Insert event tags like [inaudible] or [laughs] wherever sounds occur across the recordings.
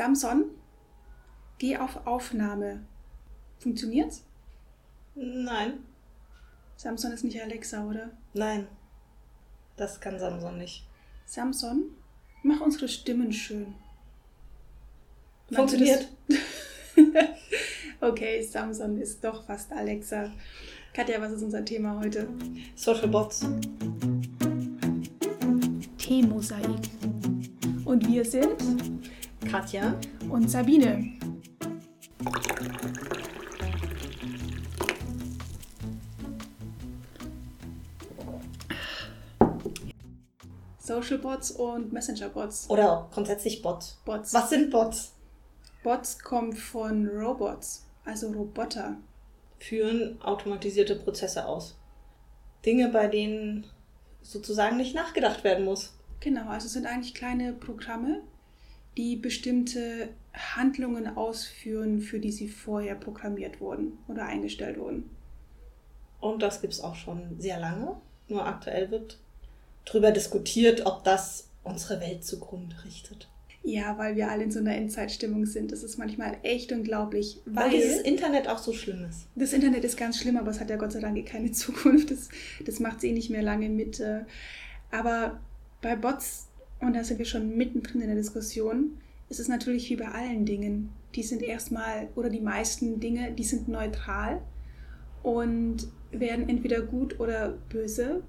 Samson, geh auf Aufnahme. Funktioniert's? Nein. Samson ist nicht Alexa, oder? Nein. Das kann Samson nicht. Samson, mach unsere Stimmen schön. Funktioniert. [laughs] okay, Samson ist doch fast Alexa. Katja, was ist unser Thema heute? Social Bots. Themenmosaik. Und wir sind Katja und Sabine. Social Bots und Messenger Bots. Oder grundsätzlich Bots. Bots. Was sind Bots? Bots kommt von Robots, also Roboter. Führen automatisierte Prozesse aus. Dinge, bei denen sozusagen nicht nachgedacht werden muss. Genau, also sind eigentlich kleine Programme, die bestimmte Handlungen ausführen, für die sie vorher programmiert wurden oder eingestellt wurden. Und das gibt es auch schon sehr lange. Nur aktuell wird darüber diskutiert, ob das unsere Welt zugrunde richtet. Ja, weil wir alle in so einer Endzeitstimmung sind. Das ist manchmal echt unglaublich. Weil, weil dieses Internet auch so schlimm ist. Das Internet ist ganz schlimm, aber es hat ja Gott sei Dank keine [laughs] Zukunft. Das, das macht es eh nicht mehr lange mit. Äh, aber bei Bots, und da sind wir schon mittendrin in der Diskussion, ist es natürlich wie bei allen Dingen. Die sind erstmal, oder die meisten Dinge, die sind neutral und werden entweder gut oder böse.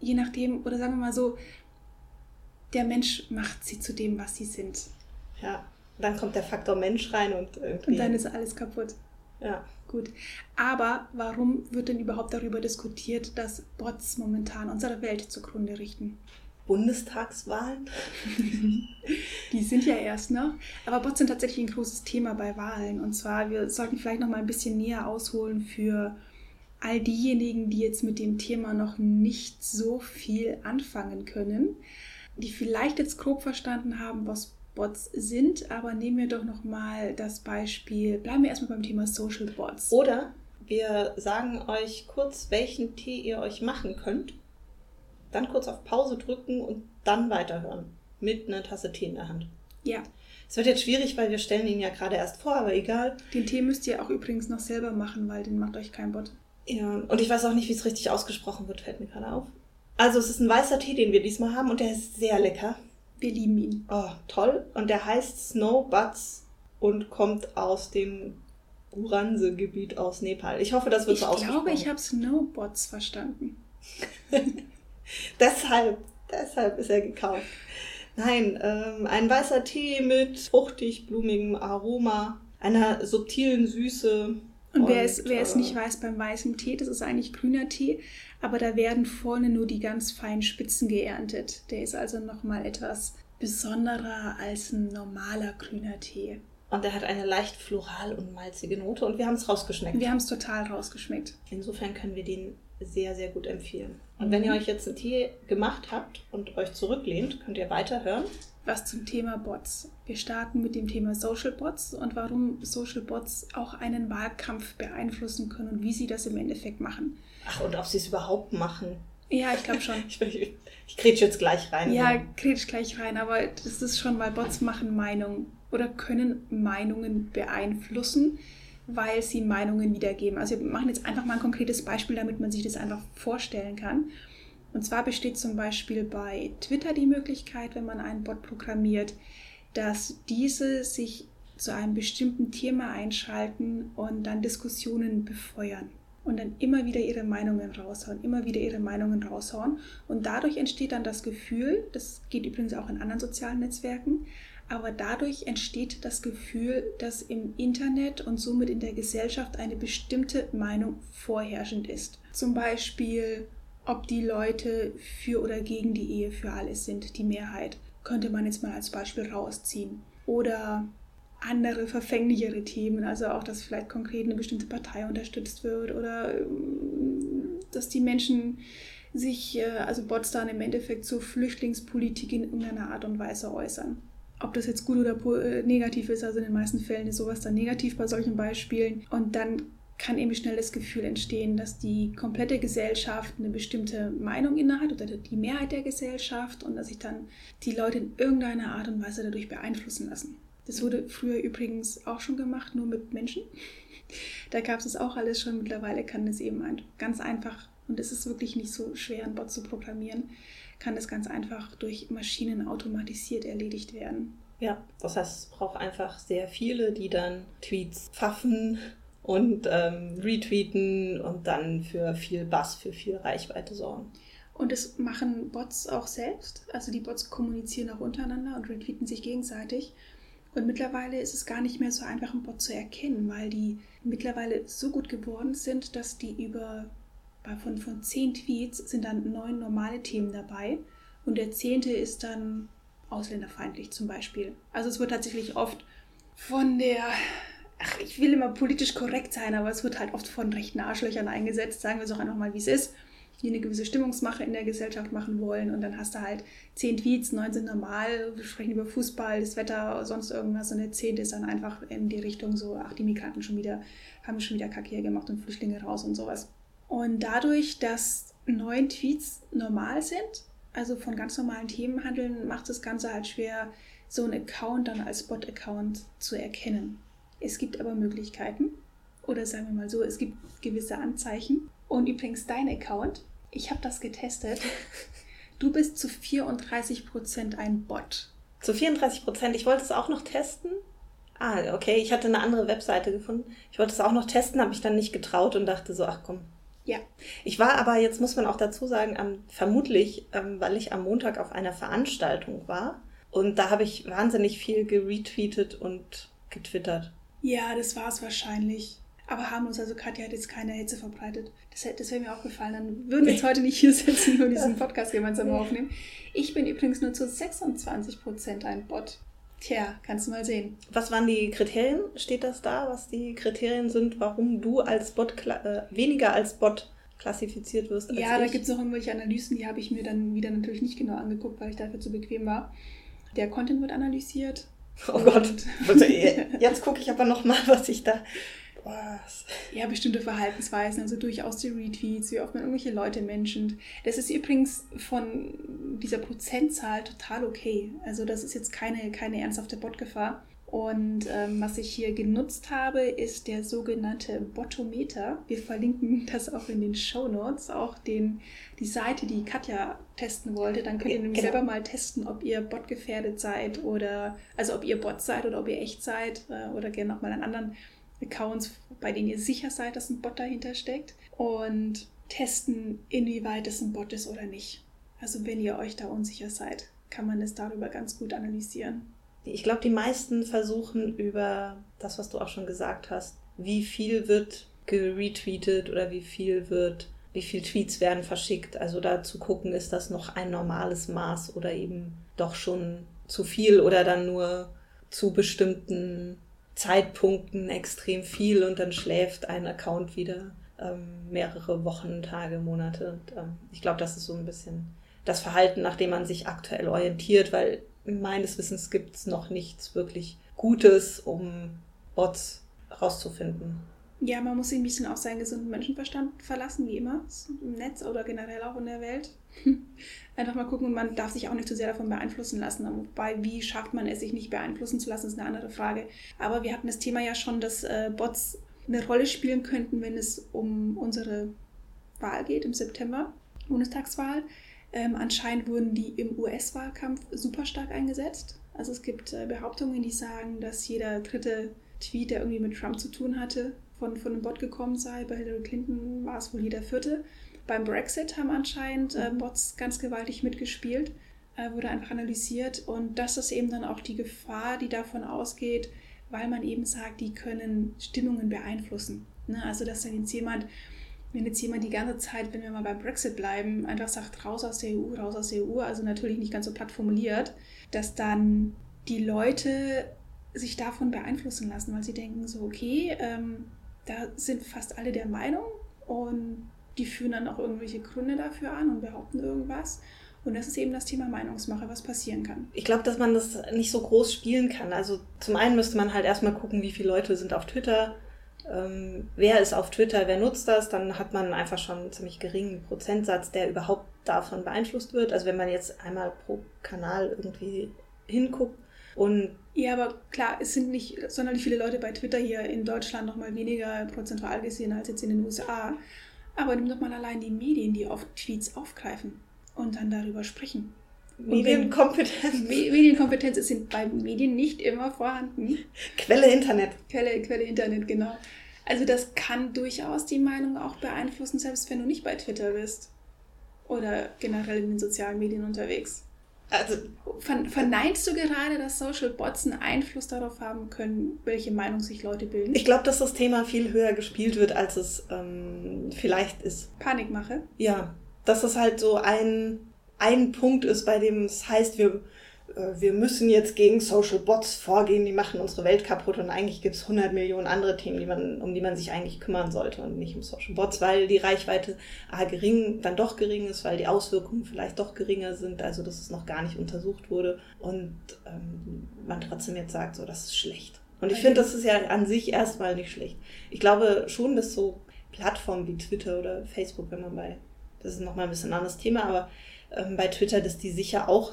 Je nachdem, oder sagen wir mal so, der Mensch macht sie zu dem, was sie sind. Ja, dann kommt der Faktor Mensch rein und irgendwie. Und dann ist alles kaputt. Ja. Gut. Aber warum wird denn überhaupt darüber diskutiert, dass Bots momentan unsere Welt zugrunde richten? Bundestagswahlen? [laughs] Die sind ja erst noch. Aber Bots sind tatsächlich ein großes Thema bei Wahlen. Und zwar, wir sollten vielleicht noch mal ein bisschen näher ausholen für all diejenigen, die jetzt mit dem Thema noch nicht so viel anfangen können die vielleicht jetzt grob verstanden haben, was Bots sind, aber nehmen wir doch noch mal das Beispiel, bleiben wir erstmal beim Thema Social Bots. Oder wir sagen euch kurz, welchen Tee ihr euch machen könnt, dann kurz auf Pause drücken und dann weiterhören mit einer Tasse Tee in der Hand. Ja. Es wird jetzt schwierig, weil wir stellen ihn ja gerade erst vor, aber egal. Den Tee müsst ihr auch übrigens noch selber machen, weil den macht euch kein Bot. Ja, und ich weiß auch nicht, wie es richtig ausgesprochen wird, fällt mir gerade auf. Also es ist ein weißer Tee, den wir diesmal haben und der ist sehr lecker. Wir lieben ihn. Oh, toll. Und der heißt Snow Buds und kommt aus dem Guranse-Gebiet aus Nepal. Ich hoffe, das wird ich so ausgesprochen. Ich glaube, ich habe Snowbots verstanden. [laughs] deshalb, deshalb ist er gekauft. Nein, ähm, ein weißer Tee mit fruchtig blumigem Aroma, einer subtilen Süße. Und, und wer, es, wer es nicht weiß beim weißen Tee, das ist eigentlich grüner Tee, aber da werden vorne nur die ganz feinen Spitzen geerntet. Der ist also nochmal etwas besonderer als ein normaler grüner Tee. Und der hat eine leicht floral und malzige Note und wir haben es rausgeschmeckt. Wir haben es total rausgeschmeckt. Insofern können wir den sehr, sehr gut empfehlen. Und mhm. wenn ihr euch jetzt einen Tee gemacht habt und euch zurücklehnt, könnt ihr weiterhören. Was zum Thema Bots. Wir starten mit dem Thema Social Bots und warum Social Bots auch einen Wahlkampf beeinflussen können und wie sie das im Endeffekt machen. Ach, und ob sie es überhaupt machen. Ja, ich glaube schon. [laughs] ich, ich, ich grätsch jetzt gleich rein. Ja, ja, grätsch gleich rein, aber das ist schon, weil Bots machen Meinungen oder können Meinungen beeinflussen, weil sie Meinungen wiedergeben. Also wir machen jetzt einfach mal ein konkretes Beispiel, damit man sich das einfach vorstellen kann. Und zwar besteht zum Beispiel bei Twitter die Möglichkeit, wenn man einen Bot programmiert, dass diese sich zu einem bestimmten Thema einschalten und dann Diskussionen befeuern und dann immer wieder ihre Meinungen raushauen, immer wieder ihre Meinungen raushauen. Und dadurch entsteht dann das Gefühl, das geht übrigens auch in anderen sozialen Netzwerken, aber dadurch entsteht das Gefühl, dass im Internet und somit in der Gesellschaft eine bestimmte Meinung vorherrschend ist. Zum Beispiel, ob die Leute für oder gegen die Ehe für alles sind, die Mehrheit, könnte man jetzt mal als Beispiel rausziehen. Oder andere verfänglichere Themen, also auch, dass vielleicht konkret eine bestimmte Partei unterstützt wird oder ähm, dass die Menschen sich, äh, also Bots dann im Endeffekt zur Flüchtlingspolitik in irgendeiner Art und Weise äußern. Ob das jetzt gut oder äh, negativ ist, also in den meisten Fällen ist sowas dann negativ bei solchen Beispielen. Und dann kann eben schnell das Gefühl entstehen, dass die komplette Gesellschaft eine bestimmte Meinung innehat oder die Mehrheit der Gesellschaft und dass sich dann die Leute in irgendeiner Art und Weise dadurch beeinflussen lassen. Das wurde früher übrigens auch schon gemacht, nur mit Menschen. Da gab es das auch alles schon. Mittlerweile kann es eben ganz einfach, und es ist wirklich nicht so schwer, einen Bot zu programmieren, kann das ganz einfach durch Maschinen automatisiert erledigt werden. Ja, das heißt, es braucht einfach sehr viele, die dann Tweets pfaffen und ähm, retweeten und dann für viel Bass, für viel Reichweite sorgen. Und das machen Bots auch selbst. Also die Bots kommunizieren auch untereinander und retweeten sich gegenseitig. Und mittlerweile ist es gar nicht mehr so einfach, einen Bot zu erkennen, weil die mittlerweile so gut geworden sind, dass die über von, von zehn Tweets sind dann neun normale Themen dabei. Und der zehnte ist dann ausländerfeindlich zum Beispiel. Also es wird tatsächlich oft von der ach, ich will immer politisch korrekt sein, aber es wird halt oft von rechten Arschlöchern eingesetzt, sagen wir es auch einfach mal, wie es ist, die eine gewisse Stimmungsmache in der Gesellschaft machen wollen und dann hast du halt zehn Tweets, neun sind normal, wir sprechen über Fußball, das Wetter, sonst irgendwas und der zehnte ist dann einfach in die Richtung so, ach, die Migranten schon wieder, haben schon wieder Kacke gemacht und Flüchtlinge raus und sowas. Und dadurch, dass neun Tweets normal sind, also von ganz normalen Themen handeln, macht das Ganze halt schwer, so einen Account dann als Bot-Account zu erkennen. Es gibt aber Möglichkeiten. Oder sagen wir mal so, es gibt gewisse Anzeichen. Und übrigens dein Account, ich habe das getestet. [laughs] Du bist zu 34% ein Bot. Zu 34%? Ich wollte es auch noch testen. Ah, okay, ich hatte eine andere Webseite gefunden. Ich wollte es auch noch testen, habe mich dann nicht getraut und dachte so, ach komm. Ja. Ich war aber, jetzt muss man auch dazu sagen, am, vermutlich, ähm, weil ich am Montag auf einer Veranstaltung war. Und da habe ich wahnsinnig viel geretweetet und getwittert. Ja, das war es wahrscheinlich. Aber harmlos, also Katja hat jetzt keine Hitze verbreitet. Das, das wäre mir auch gefallen. Dann würden wir jetzt heute nicht hier sitzen und diesen [laughs] Podcast gemeinsam aufnehmen. Ich bin übrigens nur zu 26% ein Bot. Tja, kannst du mal sehen. Was waren die Kriterien? Steht das da, was die Kriterien sind, warum du als Bot äh, weniger als Bot klassifiziert wirst? ja, ich? da gibt es noch irgendwelche Analysen, die habe ich mir dann wieder natürlich nicht genau angeguckt, weil ich dafür zu bequem war. Der Content wird analysiert, Oh Gott. [laughs] Jetzt gucke ich aber noch mal, was ich da. Was? Ja, bestimmte Verhaltensweisen, also durchaus die Retweets, wie oft man irgendwelche Leute menschend. Das ist übrigens von dieser Prozentzahl total okay. Also das ist jetzt keine, keine ernsthafte Botgefahr. Und ähm, was ich hier genutzt habe, ist der sogenannte Botometer. Wir verlinken das auch in den Show Notes, auch den, die Seite, die Katja testen wollte. Dann könnt ihr nämlich genau. selber mal testen, ob ihr Bot gefährdet seid oder, also ob ihr Bot seid oder ob ihr echt seid äh, oder gerne nochmal an anderen Accounts, bei denen ihr sicher seid, dass ein Bot dahinter steckt. Und testen, inwieweit es ein Bot ist oder nicht. Also wenn ihr euch da unsicher seid, kann man es darüber ganz gut analysieren. Ich glaube, die meisten versuchen über das, was du auch schon gesagt hast, wie viel wird geretweetet oder wie viel wird, wie viele Tweets werden verschickt. Also da zu gucken, ist das noch ein normales Maß oder eben doch schon zu viel oder dann nur zu bestimmten Zeitpunkten extrem viel und dann schläft ein Account wieder ähm, mehrere Wochen, Tage, Monate. Und, ähm, ich glaube, das ist so ein bisschen das Verhalten, nach dem man sich aktuell orientiert, weil meines Wissens gibt es noch nichts wirklich Gutes, um Bots rauszufinden. Ja, man muss sich ein bisschen auf seinen gesunden Menschenverstand verlassen, wie immer, im Netz oder generell auch in der Welt. [laughs] Einfach mal gucken und man darf sich auch nicht zu sehr davon beeinflussen lassen. Wobei, wie schafft man es, sich nicht beeinflussen zu lassen, ist eine andere Frage. Aber wir hatten das Thema ja schon, dass äh, Bots eine Rolle spielen könnten, wenn es um unsere Wahl geht im September, Bundestagswahl. Ähm, anscheinend wurden die im US-Wahlkampf super stark eingesetzt. Also es gibt äh, Behauptungen, die sagen, dass jeder dritte Tweet, der irgendwie mit Trump zu tun hatte, von, von einem Bot gekommen sei. Bei Hillary Clinton war es wohl jeder vierte. Beim Brexit haben anscheinend äh, mhm. Bots ganz gewaltig mitgespielt, äh, wurde einfach analysiert. Und das ist eben dann auch die Gefahr, die davon ausgeht, weil man eben sagt, die können Stimmungen beeinflussen. Ne? Also dass dann jetzt jemand wenn jetzt jemand die ganze Zeit, wenn wir mal beim Brexit bleiben, einfach sagt, raus aus der EU, raus aus der EU, also natürlich nicht ganz so platt formuliert, dass dann die Leute sich davon beeinflussen lassen, weil sie denken so, okay, ähm, da sind fast alle der Meinung und die führen dann auch irgendwelche Gründe dafür an und behaupten irgendwas. Und das ist eben das Thema Meinungsmache, was passieren kann. Ich glaube, dass man das nicht so groß spielen kann. Also zum einen müsste man halt erstmal gucken, wie viele Leute sind auf Twitter, ähm, wer ist auf Twitter, wer nutzt das, dann hat man einfach schon einen ziemlich geringen Prozentsatz, der überhaupt davon beeinflusst wird. Also wenn man jetzt einmal pro Kanal irgendwie hinguckt und ja, aber klar, es sind nicht sonderlich viele Leute bei Twitter hier in Deutschland noch mal weniger prozentual gesehen als jetzt in den USA. Aber nimm doch mal allein die Medien, die oft Tweets aufgreifen und dann darüber sprechen. Medienkompetenz. [laughs] Medienkompetenz ist bei Medien nicht immer vorhanden. Quelle Internet. Quelle, Quelle Internet, genau. Also das kann durchaus die Meinung auch beeinflussen, selbst wenn du nicht bei Twitter bist. Oder generell in den sozialen Medien unterwegs. Also verneinst du gerade, dass Social Bots einen Einfluss darauf haben können, welche Meinung sich Leute bilden? Ich glaube, dass das Thema viel höher gespielt wird, als es ähm, vielleicht ist. Panikmache? Ja, dass es halt so ein, ein Punkt ist, bei dem es heißt, wir wir müssen jetzt gegen Social Bots vorgehen, die machen unsere Welt kaputt und eigentlich gibt es 100 Millionen andere Themen, die man, um die man sich eigentlich kümmern sollte und nicht um Social Bots, weil die Reichweite A, gering, dann doch gering ist, weil die Auswirkungen vielleicht doch geringer sind, also dass es noch gar nicht untersucht wurde und ähm, man trotzdem jetzt sagt, so, das ist schlecht. Und ich finde, das ist ja an sich erstmal nicht schlecht. Ich glaube schon, dass so Plattformen wie Twitter oder Facebook, wenn man bei, das ist nochmal ein bisschen ein anderes Thema, aber ähm, bei Twitter, dass die sicher auch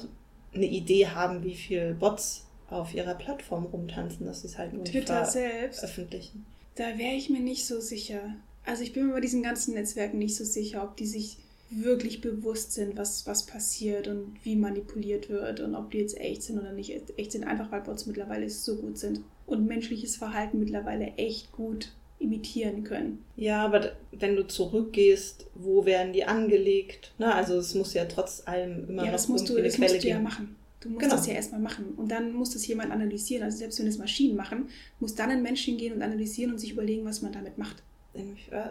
eine Idee haben, wie viel Bots auf ihrer Plattform rumtanzen, dass sie es halt nur Twitter selbst öffentlichen. Da wäre ich mir nicht so sicher. Also ich bin mir bei diesen ganzen Netzwerken nicht so sicher, ob die sich wirklich bewusst sind, was, was passiert und wie manipuliert wird und ob die jetzt echt sind oder nicht echt sind, einfach weil Bots mittlerweile so gut sind und menschliches Verhalten mittlerweile echt gut imitieren können. Ja, aber wenn du zurückgehst, wo werden die angelegt? Na, also es muss ja trotz allem immer ja, noch das musst du, das Quelle musst du ja machen. Du musst Genau. das ja erstmal machen. Und dann muss das jemand analysieren. Also selbst wenn es Maschinen machen, muss dann ein Mensch hingehen und analysieren und sich überlegen, was man damit macht. Äh,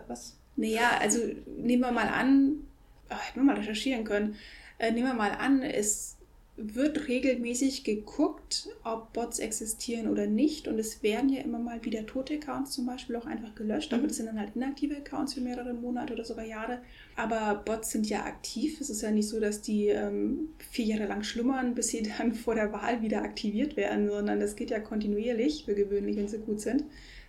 Was? Naja, also nehmen wir mal an, ach, hätten wir mal recherchieren können, äh, nehmen wir mal an, es wird regelmäßig geguckt, ob Bots existieren oder nicht. Und es werden ja immer mal wieder tote Accounts zum Beispiel auch einfach gelöscht. Aber Mhm. das sind dann halt inaktive Accounts für mehrere Monate oder sogar Jahre. Aber Bots sind ja aktiv. Es ist ja nicht so, dass die ähm, vier Jahre lang schlummern, bis sie [laughs] dann vor der Wahl wieder aktiviert werden, sondern das geht ja kontinuierlich, für gewöhnlich, wenn sie gut sind.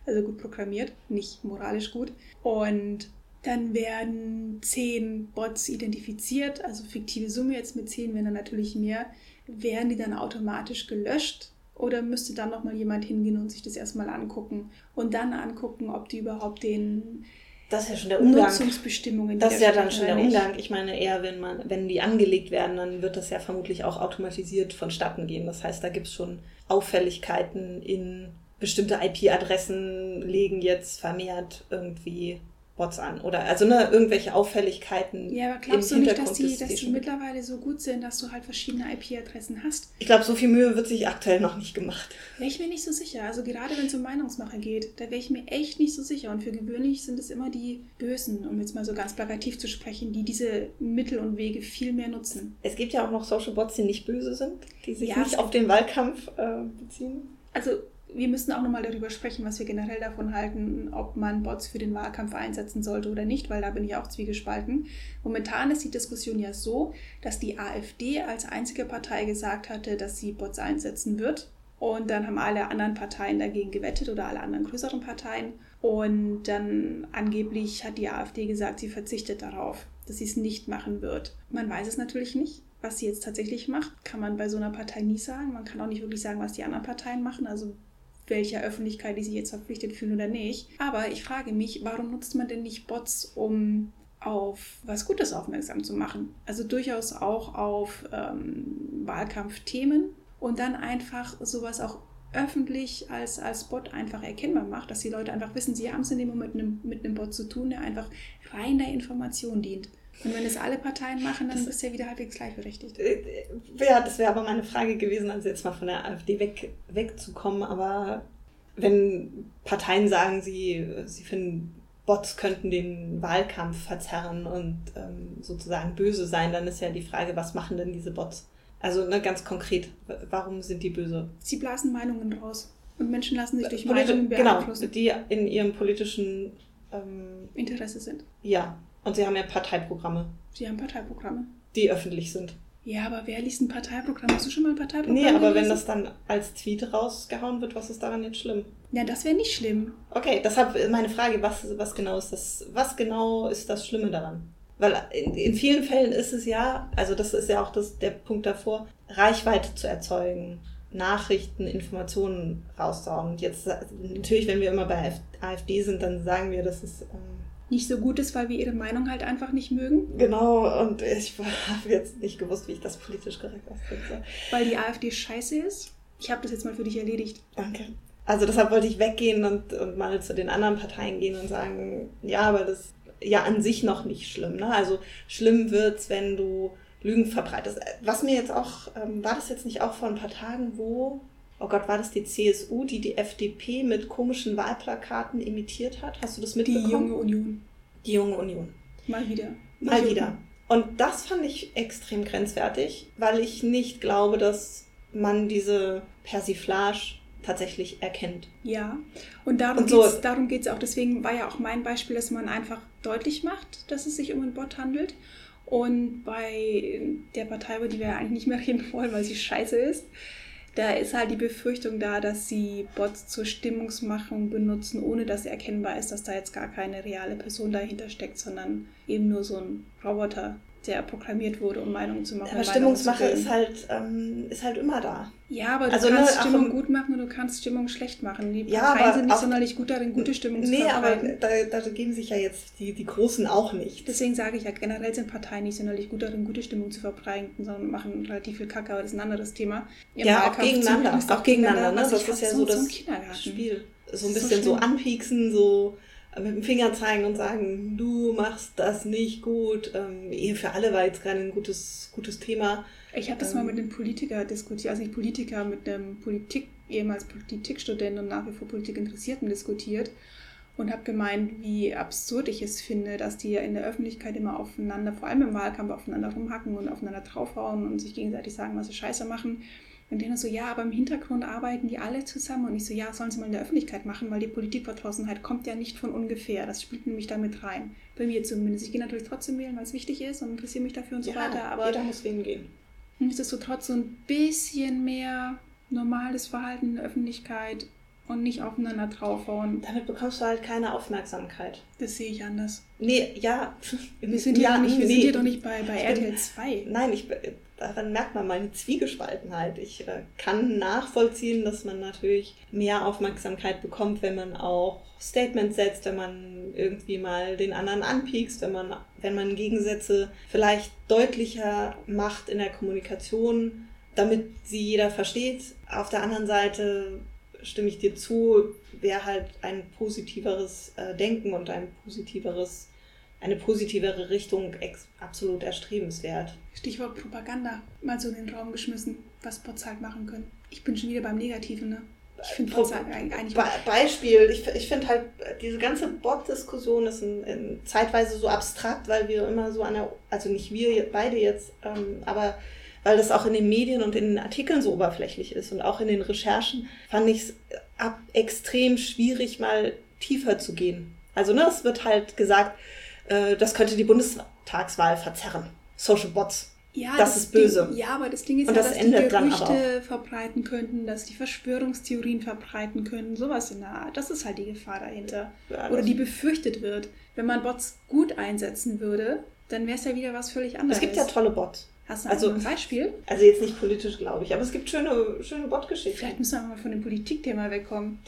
Also gut programmiert, nicht moralisch gut. Und dann werden zehn Bots identifiziert, also fiktive Summe jetzt mit zehn, wenn dann natürlich mehr. Werden die dann automatisch gelöscht oder müsste dann nochmal jemand hingehen und sich das erstmal angucken und dann angucken, ob die überhaupt den Das ist ja schon der Umgang. Nutzungsbestimmungen Das ist ja dann schon der. Umgang. Ich meine, eher wenn man, wenn die angelegt werden, dann wird das ja vermutlich auch automatisiert vonstatten gehen. Das heißt, da gibt es schon Auffälligkeiten in bestimmte IP-Adressen legen jetzt vermehrt irgendwie Bots an. Oder also ne, irgendwelche Auffälligkeiten. Ja, aber glaubst du im nicht, dass die, dass die die mittlerweile so gut sind, dass du halt verschiedene IP-Adressen hast? Ich glaube, so viel Mühe wird sich aktuell noch nicht gemacht. Wäre ich mir nicht so sicher. Also gerade wenn es um Meinungsmache geht, da wäre ich mir echt nicht so sicher. Und für gewöhnlich sind es immer die Bösen, um jetzt mal so ganz plakativ zu sprechen, die diese Mittel und Wege viel mehr nutzen. Es gibt ja auch noch Social Bots, die nicht böse sind, die sich Ja, nicht auf den Wahlkampf äh, beziehen. Also wir müssen auch nochmal darüber sprechen, was wir generell davon halten, ob man Bots für den Wahlkampf einsetzen sollte oder nicht, weil da bin ich auch zwiegespalten. Momentan ist die Diskussion ja so, dass die AfD als einzige Partei gesagt hatte, dass sie Bots einsetzen wird. Und dann haben alle anderen Parteien dagegen gewettet oder alle anderen größeren Parteien. Und dann angeblich hat die AfD gesagt, sie verzichtet darauf, dass sie es nicht machen wird. Man weiß es natürlich nicht. Was sie jetzt tatsächlich macht, kann man bei so einer Partei nie sagen. Man kann auch nicht wirklich sagen, was die anderen Parteien machen. Also welcher Öffentlichkeit die sich jetzt verpflichtet fühlen oder nicht. Aber ich frage mich, warum nutzt man denn nicht Bots, um auf was Gutes aufmerksam zu machen? Also durchaus auch auf ähm, Wahlkampfthemen und dann einfach sowas auch öffentlich als, als Bot einfach erkennbar macht, dass die Leute einfach wissen, sie haben es in dem Moment mit einem, mit einem Bot zu tun, der einfach rein der Information dient. Und wenn es alle Parteien machen, dann ist ja wieder halbwegs gleichberechtigt. Äh, Ja, das wäre aber meine Frage gewesen, also jetzt mal von der AfD weg, wegzukommen. Aber wenn Parteien sagen, sie, sie finden, Bots könnten den Wahlkampf verzerren und ähm, sozusagen böse sein, dann ist ja die Frage, was machen denn diese Bots? Also ne, ganz konkret, warum sind die böse? Sie blasen Meinungen raus. Und Menschen lassen sich durch Politi- Meinungen genau, beeinflussen, die in ihrem politischen, ähm, Interesse sind. ja, und sie haben ja Parteiprogramme, Sie haben Parteiprogramme. die öffentlich sind. Ja, aber wer liest ein Parteiprogramm? Hast du schon mal ein Parteiprogramm Nee, aber wenn das dann als Tweet rausgehauen wird, was ist daran jetzt schlimm? Ja, das wäre nicht schlimm. Okay, deshalb meine Frage, was, was genau ist das, was genau ist das Schlimme daran? Weil in, in vielen Fällen ist es ja, also das ist ja auch das, der Punkt davor, Reichweite zu erzeugen, Nachrichten, Informationen rauszuhauen. Und jetzt natürlich, wenn wir immer bei AfD sind, dann sagen wir, das ist ähm, Nicht so gut ist, weil wir ihre Meinung halt einfach nicht mögen. genau und ich habe jetzt nicht gewusst, wie ich das politisch korrekt ausdrücken soll. Weil die AfD scheiße ist. Ich habe das jetzt mal für dich erledigt. Danke. Also deshalb wollte ich weggehen und, und mal zu den anderen Parteien gehen und sagen, ja, aber das ist ja an sich noch nicht schlimm. Ne? Also schlimm wird's, wenn du Lügen verbreitest. Was mir jetzt auch, ähm, war das jetzt nicht auch vor ein paar Tagen, wo, oh Gott, war das die CSU, die die FDP mit komischen Wahlplakaten imitiert hat? Hast du das Die mitbekommen? junge Union. Die junge Union. Mal wieder. Mal Die wieder. Und das fand ich extrem grenzwertig, weil ich nicht glaube, dass man diese Persiflage tatsächlich erkennt. Ja, und darum Und so- geht's darum geht's auch. Deswegen war ja auch mein Beispiel, dass man einfach deutlich macht, dass es sich um einen Bot handelt. Und bei der Partei, über die wir eigentlich nicht mehr reden wollen, weil sie scheiße ist, da ist halt die Befürchtung da, dass sie Bots zur Stimmungsmachung benutzen, ohne dass erkennbar ist, dass da jetzt gar keine reale Person dahinter steckt, sondern eben nur so ein Roboter, der programmiert wurde, um Meinungen zu machen. Aber Stimmungsmache ist halt, ähm, ist halt immer da. Ja, aber du Also, ne, kannst auch Stimmung im- gut machen und du kannst Stimmung schlecht machen. Die Ja, Parteien sind nicht sonderlich gut darin, gute Stimmung zu Nee, aber verbreiten. da, da geben sich ja jetzt die, die Großen auch nicht. Deswegen sage ich ja, generell sind Parteien nicht sonderlich gut darin, gute Stimmung zu verbreiten, sondern machen relativ viel Kacke, aber das ist ein anderes Thema. Im Ja, auch gegeneinander. Auch gegeneinander, ne? Das ist ja so so das. Spiel. So ein So bisschen so schlimm. anpieksen, so mit dem Finger zeigen und sagen, du machst das nicht gut. Ähm, Ehe für alle war jetzt gerade ein gutes, gutes Thema. Ich habe das Ähm. mal mit einem Politiker diskutiert, also nicht Politiker, mit einem Politik, ehemals Politikstudent und nach wie vor Politik Interessierten diskutiert und habe gemeint, wie absurd ich es finde, dass die ja in der Öffentlichkeit immer aufeinander, vor allem im Wahlkampf, aufeinander rumhacken und aufeinander draufhauen und sich gegenseitig sagen, was sie scheiße machen. Und denen so, ja, aber im Hintergrund arbeiten die alle zusammen. Und ich so, ja, sollen sie mal in der Öffentlichkeit machen, weil die Politikverdrossenheit kommt ja nicht von ungefähr. Das spielt nämlich damit rein. Bei mir zumindest. Ich gehe natürlich trotzdem wählen, weil es wichtig ist und interessiere mich dafür und so weiter. Aber jeder muss wählen gehen. nichtsdestotrotz so ein bisschen mehr normales Verhalten in der Öffentlichkeit und nicht aufeinander draufhauen. Damit bekommst du halt keine Aufmerksamkeit. Das sehe ich anders. Nee, ja. [laughs] Wir sind ja, doch, nicht, wir nee. sind hier doch nicht bei, bei RTL bin- 2. Nein, ich, daran merkt man meine Zwiegespaltenheit. Ich äh, kann nachvollziehen, dass man natürlich mehr Aufmerksamkeit bekommt, wenn man auch Statements setzt, wenn man irgendwie mal den anderen anpiekst, wenn man, wenn man Gegensätze vielleicht deutlicher macht in der Kommunikation, damit sie jeder versteht. Auf der anderen Seite stimme ich dir zu, wäre halt ein positiveres äh, Denken und ein positiveres eine positivere Richtung absolut erstrebenswert. Stichwort Propaganda. Mal so in den Raum geschmissen, was Bots halt machen können. Ich bin schon wieder beim Negativen, ne? Ich finde Bots halt eigentlich. Be Beispiel, ich, ich finde halt, diese ganze Bot-Diskussion ist in, in zeitweise so abstrakt, weil wir immer so an der, also nicht wir beide jetzt, ähm, aber weil das auch in den Medien und in den Artikeln so oberflächlich ist und auch in den Recherchen, fand ich es ab extrem schwierig, mal tiefer zu gehen. Also, ne, es wird halt gesagt, äh, das könnte die Bundestagswahl verzerren. Social Bots. Ja, Das ist böse. Ding, ja, aber das Ding ist Und ja, das dass die Gerüchte verbreiten könnten, dass die Verschwörungstheorien verbreiten können, sowas in der Art. Das ist halt die Gefahr dahinter. Ja, Oder das- die befürchtet wird. Wenn man Bots gut einsetzen würde, dann wäre es ja wieder was völlig anderes. Es gibt ja tolle Bots. Hast du also- ein Beispiel? Also jetzt nicht politisch, glaube ich, aber es gibt schöne, schöne Bot-Geschichten. Vielleicht müssen wir mal von dem Politikthema wegkommen.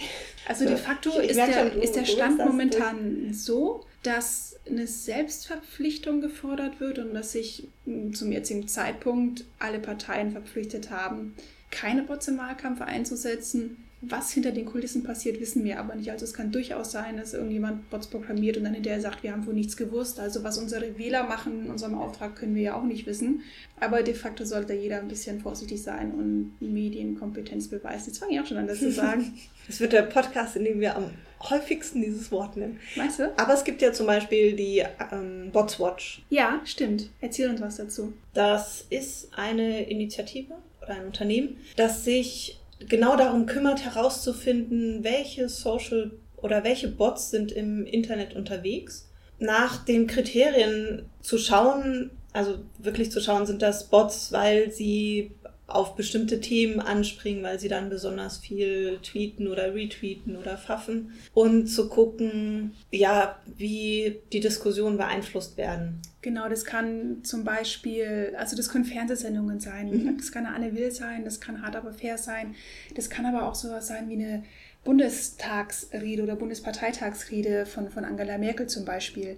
Also Ja, de facto ich ist merk der, schon, du- ist der Stand momentan so, dass eine Selbstverpflichtung gefordert wird und dass sich m, zum jetzigen Zeitpunkt alle Parteien verpflichtet haben, keine Bots im Wahlkampf einzusetzen. Was hinter den Kulissen passiert, wissen wir aber nicht. Also es kann durchaus sein, dass irgendjemand Bots programmiert und dann hinterher sagt, wir haben wohl nichts gewusst. Also was unsere Wähler machen in unserem Auftrag, können wir ja auch nicht wissen. Aber de facto sollte jeder ein bisschen vorsichtig sein und Medienkompetenz beweisen. Jetzt fange ich auch schon an, das zu [laughs] sagen. Das wird der Podcast, in dem wir am häufigsten dieses Wort nennen. Weißt du? Aber es gibt ja zum Beispiel die ähm, Botswatch. Ja, stimmt. Erzähl uns was dazu. Das ist eine Initiative oder ein Unternehmen, das sich genau darum kümmert, herauszufinden, welche Social oder welche Bots sind im Internet unterwegs. Nach den Kriterien zu schauen, Also wirklich zu schauen, sind das Bots, weil sie auf bestimmte Themen anspringen, weil sie dann besonders viel tweeten oder retweeten oder pfaffen und zu gucken, ja, wie die Diskussionen beeinflusst werden. Genau, das kann zum Beispiel, also das können Fernsehsendungen sein, mhm. das kann eine Anne Will sein, das kann hart aber fair sein, das kann aber auch sowas sein wie eine Bundestagsrede oder Bundesparteitagsrede von, von Angela Merkel zum Beispiel.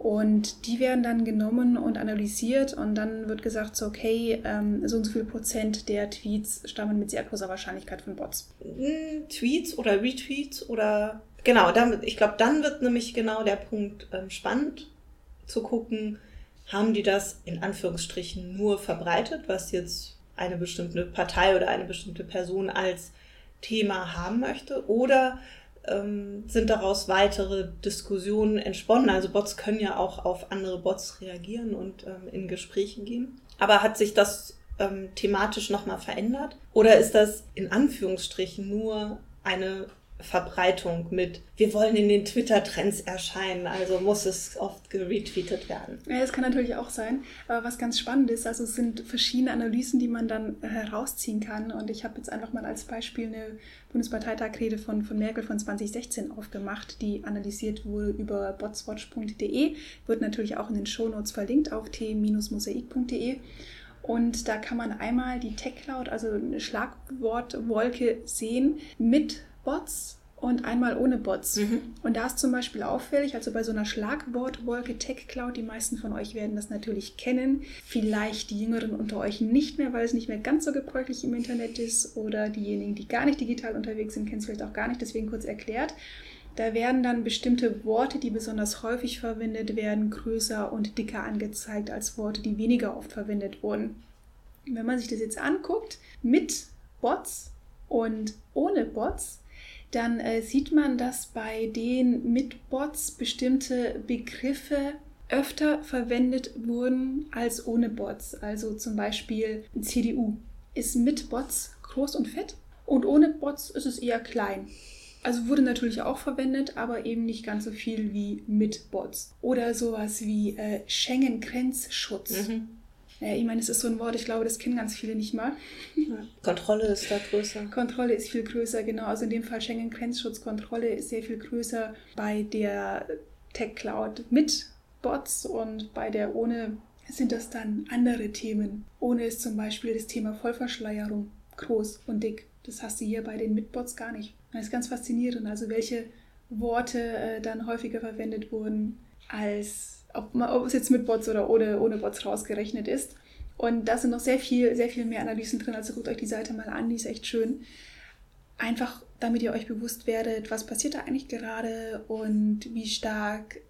Und die werden dann genommen und analysiert und dann wird gesagt, so, okay, ähm, so und so viel Prozent der Tweets stammen mit sehr großer Wahrscheinlichkeit von Bots. Hm, Tweets oder Retweets oder genau, damit, ich glaube, dann wird nämlich genau der Punkt ähm, spannend zu gucken, haben die das in Anführungsstrichen nur verbreitet, was jetzt eine bestimmte Partei oder eine bestimmte Person als Thema haben möchte, oder ähm, sind daraus weitere Diskussionen entsponnen. Also Bots können ja auch auf andere Bots reagieren und ähm, in Gespräche gehen. Aber hat sich das ähm, thematisch nochmal verändert? Oder ist das in Anführungsstrichen nur eine Verbreitung mit, wir wollen in den Twitter-Trends erscheinen, also muss es oft geretweetet werden. Ja, das kann natürlich auch sein. Aber was ganz spannend ist, also es sind verschiedene Analysen, die man dann herausziehen kann. Und ich habe jetzt einfach mal als Beispiel eine Bundesparteitagrede von, von Merkel von 2016 aufgemacht, die analysiert wurde über botswatch.de, wird natürlich auch in den Shownotes verlinkt auf t-mosaik.de. Und da kann man einmal die Tech-Cloud, also eine Schlagwortwolke sehen mit Bots und einmal ohne Bots. Mhm. Und da ist zum Beispiel auffällig, also bei so einer Schlagwortwolke Tech Cloud, die meisten von euch werden das natürlich kennen, vielleicht die Jüngeren unter euch nicht mehr, weil es nicht mehr ganz so gebräuchlich im Internet ist oder diejenigen, die gar nicht digital unterwegs sind, kennen es vielleicht auch gar nicht, deswegen kurz erklärt. Da werden dann bestimmte Worte, die besonders häufig verwendet werden, größer und dicker angezeigt als Worte, die weniger oft verwendet wurden. Wenn man sich das jetzt anguckt, mit Bots und ohne Bots, dann äh, sieht man, dass bei den mit Bots bestimmte Begriffe öfter verwendet wurden als ohne Bots. Also zum Beispiel CDU ist mit Bots groß und fett und ohne Bots ist es eher klein. Also wurde natürlich auch verwendet, aber eben nicht ganz so viel wie mit Bots. Oder sowas wie äh, Schengen-Grenzschutz. Mhm. Ja, ich meine, es ist so ein Wort, ich glaube, das kennen ganz viele nicht mal. Kontrolle ist da größer. Kontrolle ist viel größer, genau. Also in dem Fall Schengen-Grenzschutzkontrolle ist sehr viel größer bei der Tech Cloud mit Bots und bei der ohne sind das dann andere Themen. Ohne ist zum Beispiel das Thema Vollverschleierung groß und dick. Das hast du hier bei den Mitbots gar nicht. Das ist ganz faszinierend, also welche Worte äh, dann häufiger verwendet wurden als ob, man, ob es jetzt mit Bots oder ohne, ohne Bots rausgerechnet ist. Und da sind noch sehr viel, sehr viel mehr Analysen drin. Also guckt euch die Seite mal an, die ist echt schön. Einfach, damit ihr euch bewusst werdet, was passiert da eigentlich gerade und wie stark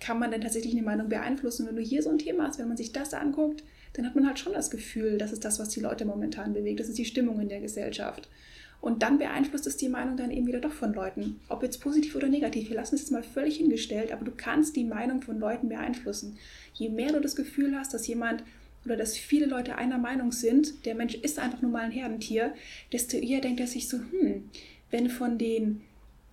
kann man denn tatsächlich eine Meinung beeinflussen. Wenn du hier so ein Thema hast, wenn man sich das anguckt, dann hat man halt schon das Gefühl, das ist das, was die Leute momentan bewegt. Das ist die Stimmung in der Gesellschaft. Und dann beeinflusst es die Meinung dann eben wieder doch von Leuten. Ob jetzt positiv oder negativ, wir lassen es jetzt mal völlig hingestellt, aber du kannst die Meinung von Leuten beeinflussen. Je mehr du das Gefühl hast, dass jemand oder dass viele Leute einer Meinung sind, der Mensch ist einfach nur mal ein Herdentier, desto eher denkt er sich so, hm, wenn von den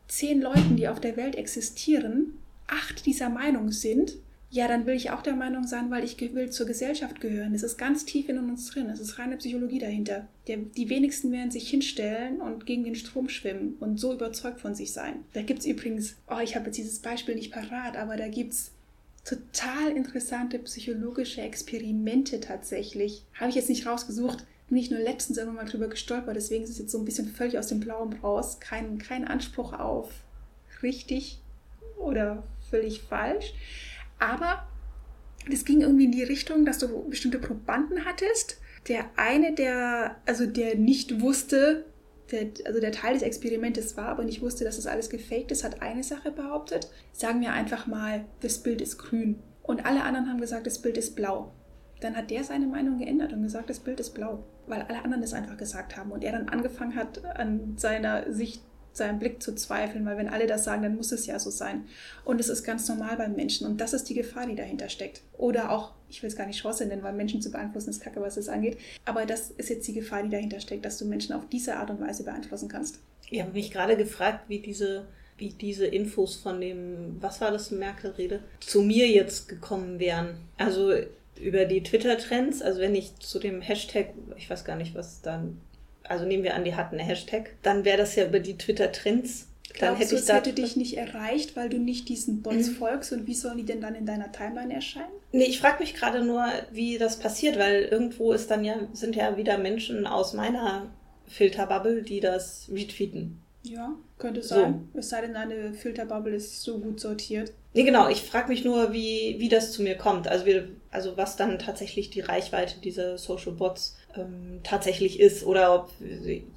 zehn Leuten, die auf der Welt existieren, acht dieser Meinung sind, ja, dann will ich auch der Meinung sein, weil ich will zur Gesellschaft gehören. Das ist ganz tief in uns drin. Es ist reine Psychologie dahinter. Der, die wenigsten werden sich hinstellen und gegen den Strom schwimmen und so überzeugt von sich sein. Da gibt es übrigens, oh, ich habe jetzt dieses Beispiel nicht parat, aber da gibt es total interessante psychologische Experimente tatsächlich. Habe ich jetzt nicht rausgesucht. Bin ich nur letztens irgendwann mal drüber gestolpert. Deswegen ist es jetzt so ein bisschen völlig aus dem Blauen raus. Kein, kein Anspruch auf richtig oder völlig falsch. Aber das ging irgendwie in die Richtung, dass du bestimmte Probanden hattest. Der eine, der, also der nicht wusste, der, also der Teil des Experimentes war, aber nicht wusste, dass das alles gefaked ist, hat eine Sache behauptet. Sagen wir einfach mal, das Bild ist grün. Und alle anderen haben gesagt, das Bild ist blau. Dann hat der seine Meinung geändert und gesagt, das Bild ist blau, weil alle anderen das einfach gesagt haben. Und er dann angefangen hat, an seiner Sicht seinen Blick zu zweifeln, weil wenn alle das sagen, dann muss es ja so sein. Und es ist ganz normal beim Menschen und das ist die Gefahr, die dahinter steckt. Oder auch, ich will es gar nicht Chance nennen, weil Menschen zu beeinflussen ist kacke, was es angeht, aber das ist jetzt die Gefahr, die dahinter steckt, dass du Menschen auf diese Art und Weise beeinflussen kannst. Ich habe mich gerade gefragt, wie diese, wie diese Infos von dem, was war das, Merkel-Rede, zu mir jetzt gekommen wären. Also über die Twitter-Trends, also wenn ich zu dem Hashtag, ich weiß gar nicht, was dann, also nehmen wir an, die hatten einen Hashtag, dann wäre das ja über die Twitter-Trends. Dann hätte ich das hätte dich nicht erreicht, weil du nicht diesen Bots mhm. folgst und wie sollen die denn dann in deiner Timeline erscheinen? Nee, ich frage mich gerade nur, wie das passiert, weil irgendwo ist dann ja, sind ja wieder Menschen aus meiner Filterbubble, die das retweeten. Ja, könnte sein. So. Es sei denn, deine Filterbubble ist so gut sortiert. Nee, genau. Ich frage mich nur, wie, wie das zu mir kommt. Also, wir, also was dann tatsächlich die Reichweite dieser Social Bots ähm, tatsächlich ist. Oder ob,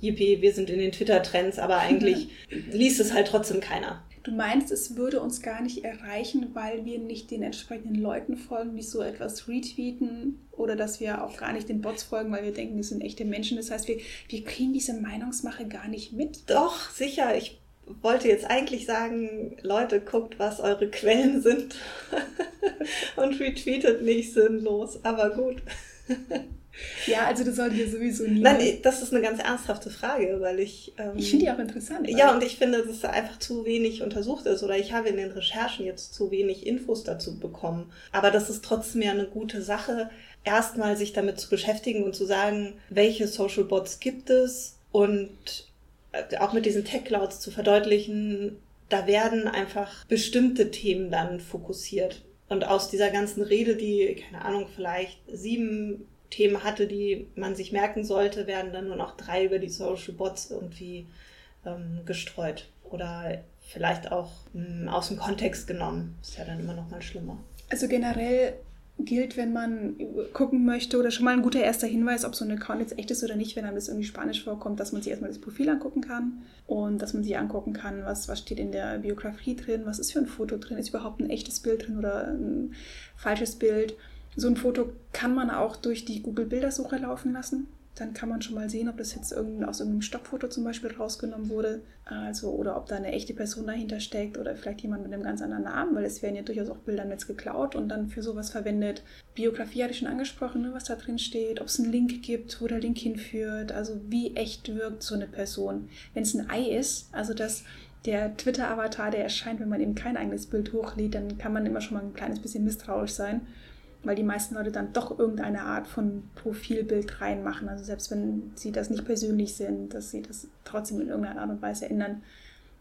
yippie, wir sind in den Twitter-Trends, aber eigentlich [laughs] liest es halt trotzdem keiner. Du meinst, es würde uns gar nicht erreichen, weil wir nicht den entsprechenden Leuten folgen, die so etwas retweeten oder dass wir auch gar nicht den Bots folgen, weil wir denken, es sind echte Menschen. Das heißt, wir, wir kriegen diese Meinungsmache gar nicht mit. Doch, sicher. Ich wollte jetzt eigentlich sagen, Leute, guckt, was eure Quellen sind [laughs] und retweetet nicht sinnlos, aber gut. [laughs] Ja, also das sollte ja sowieso nie. Nein, das ist eine ganz ernsthafte Frage, weil ich. Ähm, ich finde die auch interessant. Ja, und ich finde, dass es einfach zu wenig untersucht ist oder ich habe in den Recherchen jetzt zu wenig Infos dazu bekommen. Aber das ist trotzdem ja eine gute Sache, erstmal sich damit zu beschäftigen und zu sagen, welche Social Bots gibt es und äh, auch mit diesen Tech Clouds zu verdeutlichen, da werden einfach bestimmte Themen dann fokussiert. Und aus dieser ganzen Rede, die, keine Ahnung, vielleicht sieben Themen hatte, die man sich merken sollte, werden dann nur noch drei über die Social Bots irgendwie ähm, gestreut. Oder vielleicht auch mh, hm, aus dem Kontext genommen. Ist ja dann immer noch mal schlimmer. Also generell gilt, wenn man gucken möchte oder schon mal ein guter erster Hinweis, ob so ein Account jetzt echt ist oder nicht, wenn einem das irgendwie Spanisch vorkommt, dass man sich erstmal das Profil angucken kann und dass man sich angucken kann, was, was steht in der Biografie drin, was ist für ein Foto drin, ist überhaupt ein echtes Bild drin oder ein falsches Bild. So ein Foto kann man auch durch die Google-Bildersuche laufen lassen dann kann man schon mal sehen, ob das jetzt irgendein, aus irgendeinem Stockfoto zum Beispiel rausgenommen wurde. Also, oder ob da eine echte Person dahinter steckt oder vielleicht jemand mit einem ganz anderen Namen, weil es werden ja durchaus auch Bilder jetzt geklaut und dann für sowas verwendet. Biografie hatte ich schon angesprochen, ne, was da drin steht, ob es einen Link gibt, wo der Link hinführt, also wie echt wirkt so eine Person. Wenn es ein Ei ist, also das der Twitter-Avatar, der erscheint, wenn man eben kein eigenes Bild hochlädt, dann kann man immer schon mal ein kleines bisschen misstrauisch sein weil die meisten Leute dann doch irgendeine Art von Profilbild reinmachen. Also selbst wenn sie das nicht persönlich sind, dass sie das trotzdem in irgendeiner Art und Weise ändern.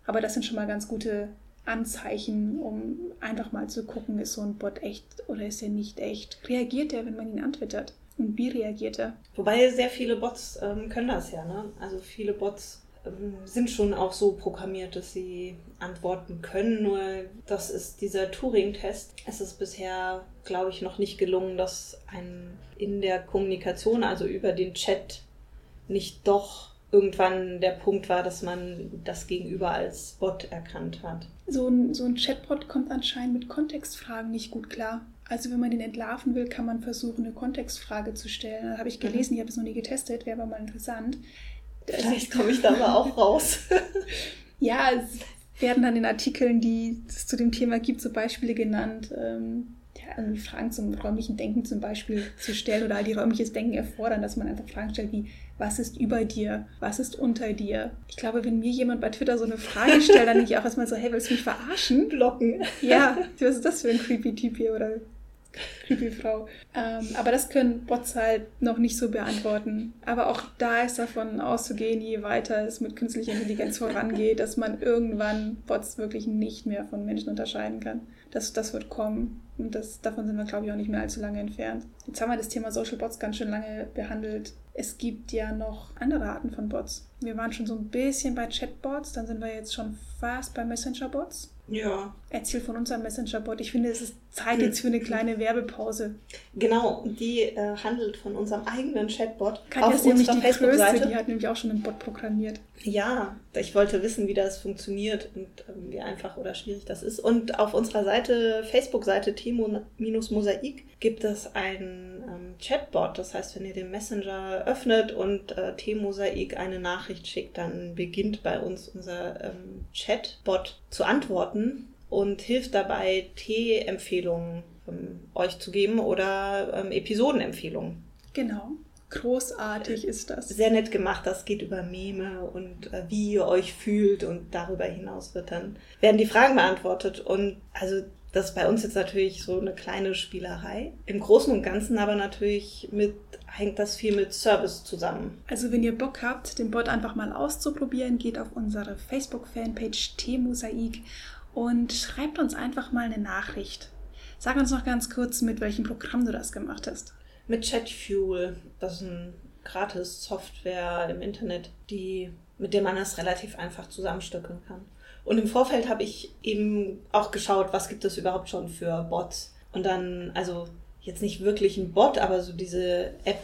Aber das sind schon mal ganz gute Anzeichen, um einfach mal zu gucken, ist so ein Bot echt oder ist er nicht echt? Reagiert er, wenn man ihn antwittert? Und wie reagiert er? Wobei sehr viele Bots ähm, können das ja, ne? Also viele Bots sind schon auch so programmiert, dass sie antworten können. Nur das ist dieser Turing-Test. Es ist bisher, glaube ich, noch nicht gelungen, dass ein in der Kommunikation, also über den Chat, nicht doch irgendwann der Punkt war, dass man das Gegenüber als Bot erkannt hat. So ein, so ein Chatbot kommt anscheinend mit Kontextfragen nicht gut klar. Also wenn man den entlarven will, kann man versuchen, eine Kontextfrage zu stellen. Da habe ich gelesen, mhm. ich habe es noch nie getestet, wäre aber mal interessant. Vielleicht komme ich da aber auch raus. [laughs] ja, es werden dann in Artikeln, die es zu dem Thema gibt, so Beispiele genannt, ähm, ja, Fragen zum räumlichen Denken zum Beispiel zu stellen oder all die räumliches Denken erfordern, dass man einfach Fragen stellt wie, was ist über dir? Was ist unter dir? Ich glaube, wenn mir jemand bei Twitter so eine Frage stellt, dann denke ich auch erstmal so, hey, willst du mich verarschen? Blocken. Ja, was ist das für ein creepy Typ hier oder [laughs] creepy Frau. Ähm, aber das können Bots halt noch nicht so beantworten. Aber auch da ist davon auszugehen, je weiter es mit künstlicher Intelligenz vorangeht, dass man irgendwann Bots wirklich nicht mehr von Menschen unterscheiden kann. Das, das wird kommen. Und das, davon sind wir, glaube ich, auch nicht mehr allzu lange entfernt. Jetzt haben wir das Thema Social Bots ganz schön lange behandelt. Es gibt ja noch andere Arten von Bots. Wir waren schon so ein bisschen bei Chatbots, dann sind wir jetzt schon fast bei Messenger-Bots. Ja. Erzähl von unserem Messenger-Bot. Ich finde, es ist Zeit jetzt für eine kleine Werbepause. Genau, die äh, handelt von unserem eigenen Chatbot. Katja ist nämlich die Größte, die hat nämlich auch schon einen Bot programmiert. Ja, ich wollte wissen, wie das funktioniert und ähm, wie einfach oder schwierig das ist. Und auf unserer Seite, Facebook-Seite Timo-Mosaik, gibt es einen ähm, Chatbot. Das heißt, wenn ihr den Messenger öffnet und äh, T-Mosaik eine Nachricht schickt, dann beginnt bei uns unser ähm, Chatbot zu antworten und hilft dabei, Tee-Empfehlungen ähm, euch zu geben oder ähm, Episodenempfehlungen. Genau. Großartig ist das. Sehr nett gemacht. Das geht über Meme und äh, wie ihr euch fühlt und darüber hinaus wird dann werden die Fragen beantwortet. Und also Das ist bei uns jetzt natürlich so eine kleine Spielerei. Im Großen und Ganzen aber natürlich mit, hängt das viel mit Service zusammen. Also wenn ihr Bock habt, den Bot einfach mal auszuprobieren, geht auf unsere Facebook-Fanpage T-Mosaik und schreibt uns einfach mal eine Nachricht. Sag uns noch ganz kurz, mit welchem Programm du das gemacht hast. Mit Chatfuel. Das ist eine gratis Software im Internet, die, mit der man das relativ einfach zusammenstückeln kann. Und im Vorfeld habe ich eben auch geschaut, was gibt es überhaupt schon für Bots. Und dann, also jetzt nicht wirklich ein Bot, aber so diese App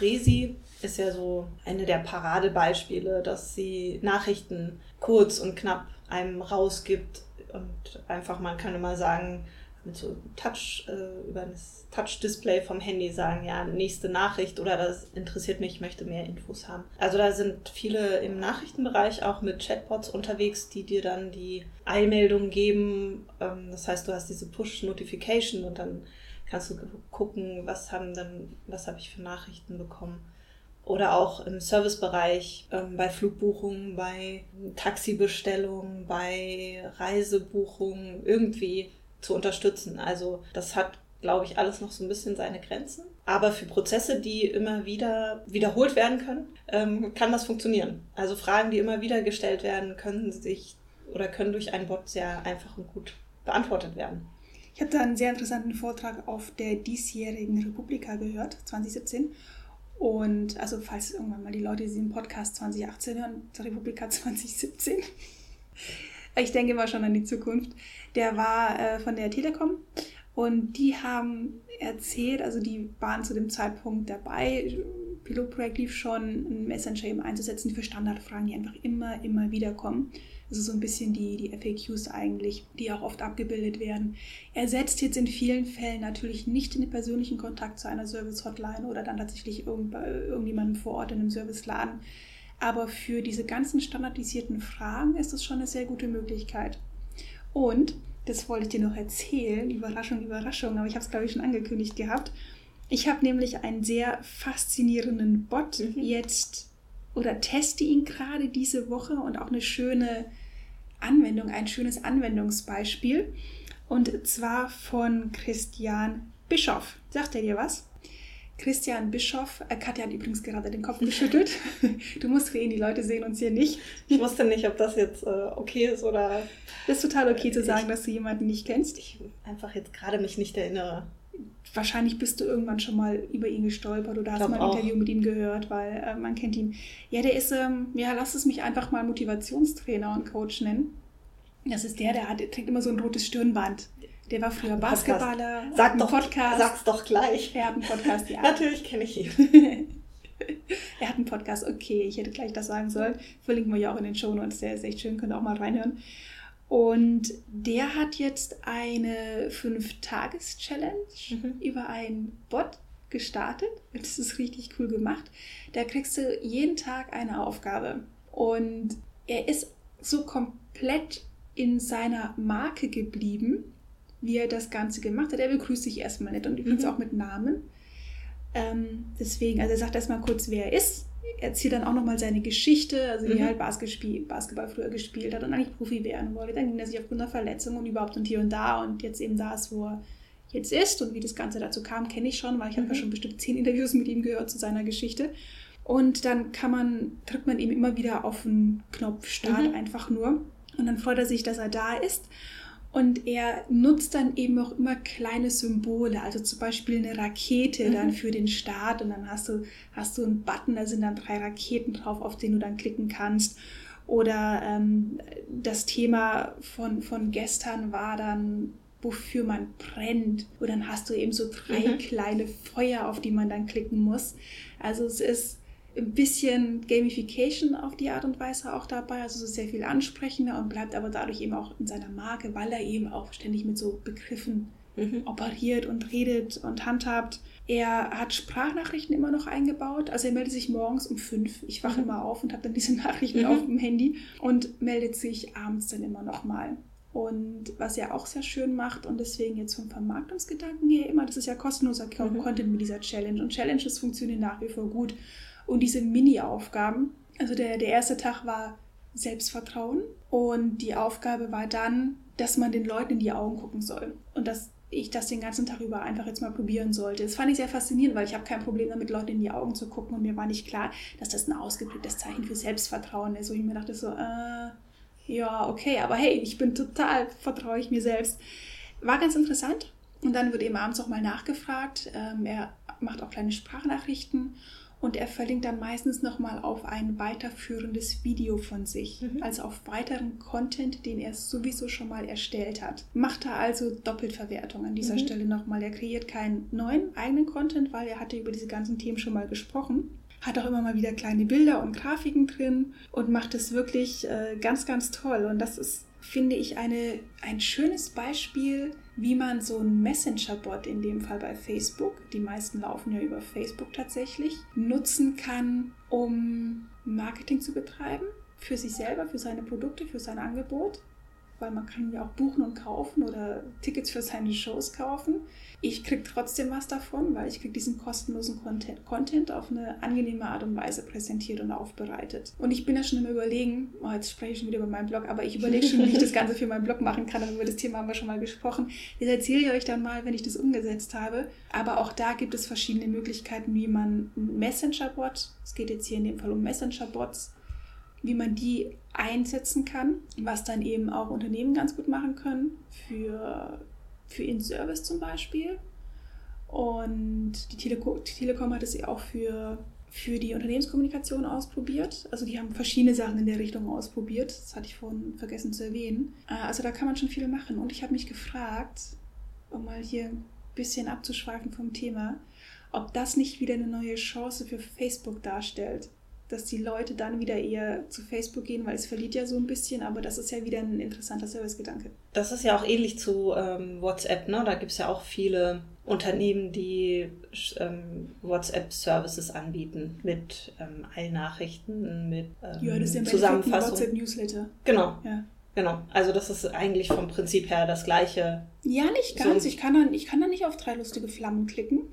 Resi ist ja so eine der Paradebeispiele, dass sie Nachrichten kurz und knapp einem rausgibt und einfach, man kann immer sagen, mit so Touch, äh, über das Touch-Display vom Handy sagen, ja, nächste Nachricht oder das interessiert mich, ich möchte mehr Infos haben. Also da sind viele im Nachrichtenbereich auch mit Chatbots unterwegs, die dir dann die Eilmeldung geben. Ähm, das heißt, du hast diese Push-Notification und dann kannst du gucken, was haben dann, was habe ich für Nachrichten bekommen. Oder auch im Servicebereich, ähm, bei Flugbuchungen, bei Taxibestellungen, bei Reisebuchungen, irgendwie zu unterstützen. Also das hat, glaube ich, alles noch so ein bisschen seine Grenzen. Aber für Prozesse, die immer wieder wiederholt werden können, ähm, kann das funktionieren. Also Fragen, die immer wieder gestellt werden, können sich oder können durch einen Bot sehr einfach und gut beantwortet werden. Ich habe da einen sehr interessanten Vortrag auf der diesjährigen Republika gehört, 2017. Und also, falls irgendwann mal die Leute diesen Podcast 2018 hören, Republika [laughs] 2017. Ich denke mal schon an die Zukunft. Der war äh, von der Telekom und die haben erzählt, also die waren zu dem Zeitpunkt dabei, Pilotprojekt lief schon, ein Messenger eben einzusetzen für Standardfragen, die einfach immer, immer wieder kommen. Also so ein bisschen die, die FAQs eigentlich, die auch oft abgebildet werden. Er setzt jetzt in vielen Fällen natürlich nicht den persönlichen Kontakt zu einer Service-Hotline oder dann tatsächlich irgend, irgendjemandem vor Ort in einem Serviceladen. Aber für diese ganzen standardisierten Fragen ist das schon eine sehr gute Möglichkeit. Und, das wollte ich dir noch erzählen, Überraschung, Überraschung, aber ich habe es, glaube ich, schon angekündigt gehabt. Ich habe nämlich einen sehr faszinierenden Bot mhm. jetzt oder teste ihn gerade diese Woche und auch eine schöne Anwendung, ein schönes Anwendungsbeispiel. Und zwar von Christian Bischoff. Sagt er dir was? Christian Bischoff, äh, Katja hat übrigens gerade den Kopf geschüttelt. [laughs] du musst reden, die Leute sehen uns hier nicht. Ich wusste nicht, ob das jetzt äh, okay ist oder. Das ist total okay zu sagen, ich, dass du jemanden nicht kennst. Ich einfach jetzt gerade mich nicht erinnere. Wahrscheinlich bist du irgendwann schon mal über ihn gestolpert oder hast mal ein auch. Interview mit ihm gehört, weil äh, man kennt ihn. Ja, der ist, ähm, ja, lass es mich einfach mal Motivationstrainer und Coach nennen. Das ist der, der, hat, der trägt immer so ein rotes Stirnband. Der war früher Basketballer. Sag doch, Podcast. Sag's doch gleich. Er hat einen Podcast, ja. [laughs] Natürlich kenne ich ihn. [laughs] er hat einen Podcast, okay, ich hätte gleich das sagen sollen. Verlinken wir ja auch in den Show Notes, der ist echt schön, könnt ihr auch mal reinhören. Und der hat jetzt eine Fünf-Tages-Challenge mhm. über einen Bot gestartet. Das ist richtig cool gemacht. Da kriegst du jeden Tag eine Aufgabe. Und er ist so komplett in seiner Marke geblieben, wie er das Ganze gemacht hat. Er begrüßt sich erstmal nicht und übrigens mhm. auch mit Namen. Ähm, deswegen, also er sagt erstmal kurz, wer er ist. Er erzählt dann auch nochmal seine Geschichte, also wie mhm. er halt Basketball, früher gespielt hat und eigentlich Profi werden wollte. Dann ging er sich aufgrund der Verletzung und überhaupt und hier und da und jetzt eben da ist, wo er jetzt ist und wie das Ganze dazu kam, kenne ich schon, weil ich mhm. habe ja schon bestimmt zehn Interviews mit ihm gehört zu seiner Geschichte. Und dann kann man, drückt man ihm immer wieder auf den Knopf Start mhm. einfach nur. Und dann freut er sich, dass er da ist. Und er nutzt dann eben auch immer kleine Symbole, also zum Beispiel eine Rakete mhm. dann für den Start und dann hast du, hast du einen Button, da sind dann drei Raketen drauf, auf den du dann klicken kannst. Oder ähm, das Thema von, von gestern war dann, wofür man brennt. Und dann hast du eben so drei mhm. kleine Feuer, auf die man dann klicken muss. Also es ist ein bisschen Gamification auf die Art und Weise auch dabei, also so sehr viel ansprechender und bleibt aber dadurch eben auch in seiner Marke, weil er eben auch ständig mit so Begriffen mhm. operiert und redet und handhabt. Er hat Sprachnachrichten immer noch eingebaut. Also er meldet sich morgens um fünf. Ich wache mhm. immer auf und habe dann diese [laughs] Nachrichten mhm. auf dem Handy und meldet sich abends dann immer noch mal. Und was er auch sehr schön macht und deswegen jetzt vom Vermarktungsgedanken her immer, das ist ja kostenloser mhm. Content mit dieser Challenge. Und Challenges funktionieren nach wie vor gut. Und diese Mini-Aufgaben, also der, der erste Tag war Selbstvertrauen und die Aufgabe war dann, dass man den Leuten in die Augen gucken soll. und dass ich das den ganzen Tag über einfach jetzt mal probieren sollte. Das fand ich sehr faszinierend, weil ich habe kein Problem damit, Leuten in die Augen zu gucken und mir war nicht klar, dass das ein ausgeprägtes Zeichen für Selbstvertrauen ist. Und ich mir dachte so, äh, ja, okay, aber hey, ich bin total, vertraue ich mir selbst. War ganz interessant. Und dann wird eben abends auch mal nachgefragt. Ähm, er macht auch kleine Sprachnachrichten und er verlinkt dann meistens nochmal auf ein weiterführendes Video von sich, mhm. also auf weiteren Content, den er sowieso schon mal erstellt hat. Macht er also Doppelverwertung an dieser mhm. Stelle nochmal. Er kreiert keinen neuen eigenen Content, weil er hatte über diese ganzen Themen schon mal gesprochen. Hat auch immer mal wieder kleine Bilder und Grafiken drin und macht es wirklich äh, ganz, ganz toll. Und das ist, finde ich, eine, ein schönes Beispiel, wie man so ein Messenger-Bot, in dem Fall bei Facebook, die meisten laufen ja über Facebook tatsächlich, nutzen kann, um Marketing zu betreiben für sich selber, für seine Produkte, für sein Angebot weil man kann ja auch buchen und kaufen oder Tickets für seine Shows kaufen. Ich kriege trotzdem was davon, weil ich kriege diesen kostenlosen Content, Content auf eine angenehme Art und Weise präsentiert und aufbereitet. Und ich bin ja schon im Überlegen, oh, jetzt spreche ich schon wieder über meinen Blog, aber ich überlege schon, wie ich das Ganze für meinen Blog machen kann. Über das Thema haben wir schon mal gesprochen. Das erzähle ich euch dann mal, wenn ich das umgesetzt habe. Aber auch da gibt es verschiedene Möglichkeiten, wie man ein Messenger-Bot, es geht jetzt hier in dem Fall um Messenger-Bots, wie man die einsetzen kann, was dann eben auch Unternehmen ganz gut machen können für, für ihren Service zum Beispiel. Und die, Telekom, die Telekom hat es ja auch für, für die Unternehmenskommunikation ausprobiert. Also die haben verschiedene Sachen in der Richtung ausprobiert. Das hatte ich vorhin vergessen zu erwähnen. Äh, also da kann man schon viel machen. Und ich habe mich gefragt, um mal hier ein bisschen abzuschweifen vom Thema, ob das nicht wieder eine neue Chance für Facebook darstellt dass die Leute dann wieder eher zu Facebook gehen, weil es verliert ja so ein bisschen, aber das ist ja wieder ein interessanter Servicegedanke. Das ist ja auch ähnlich zu ähm, WhatsApp, ne? Da gibt es ja auch viele Unternehmen, die ähm, WhatsApp-Services anbieten mit ähm, Eilnachrichten, mit ähm, ja, das ist ja Zusammenfassung. WhatsApp-Newsletter. Genau. Ja. Genau, also das ist eigentlich vom Prinzip her das gleiche. Ja, nicht ganz. So ich, kann dann, ich kann da nicht auf drei lustige Flammen klicken.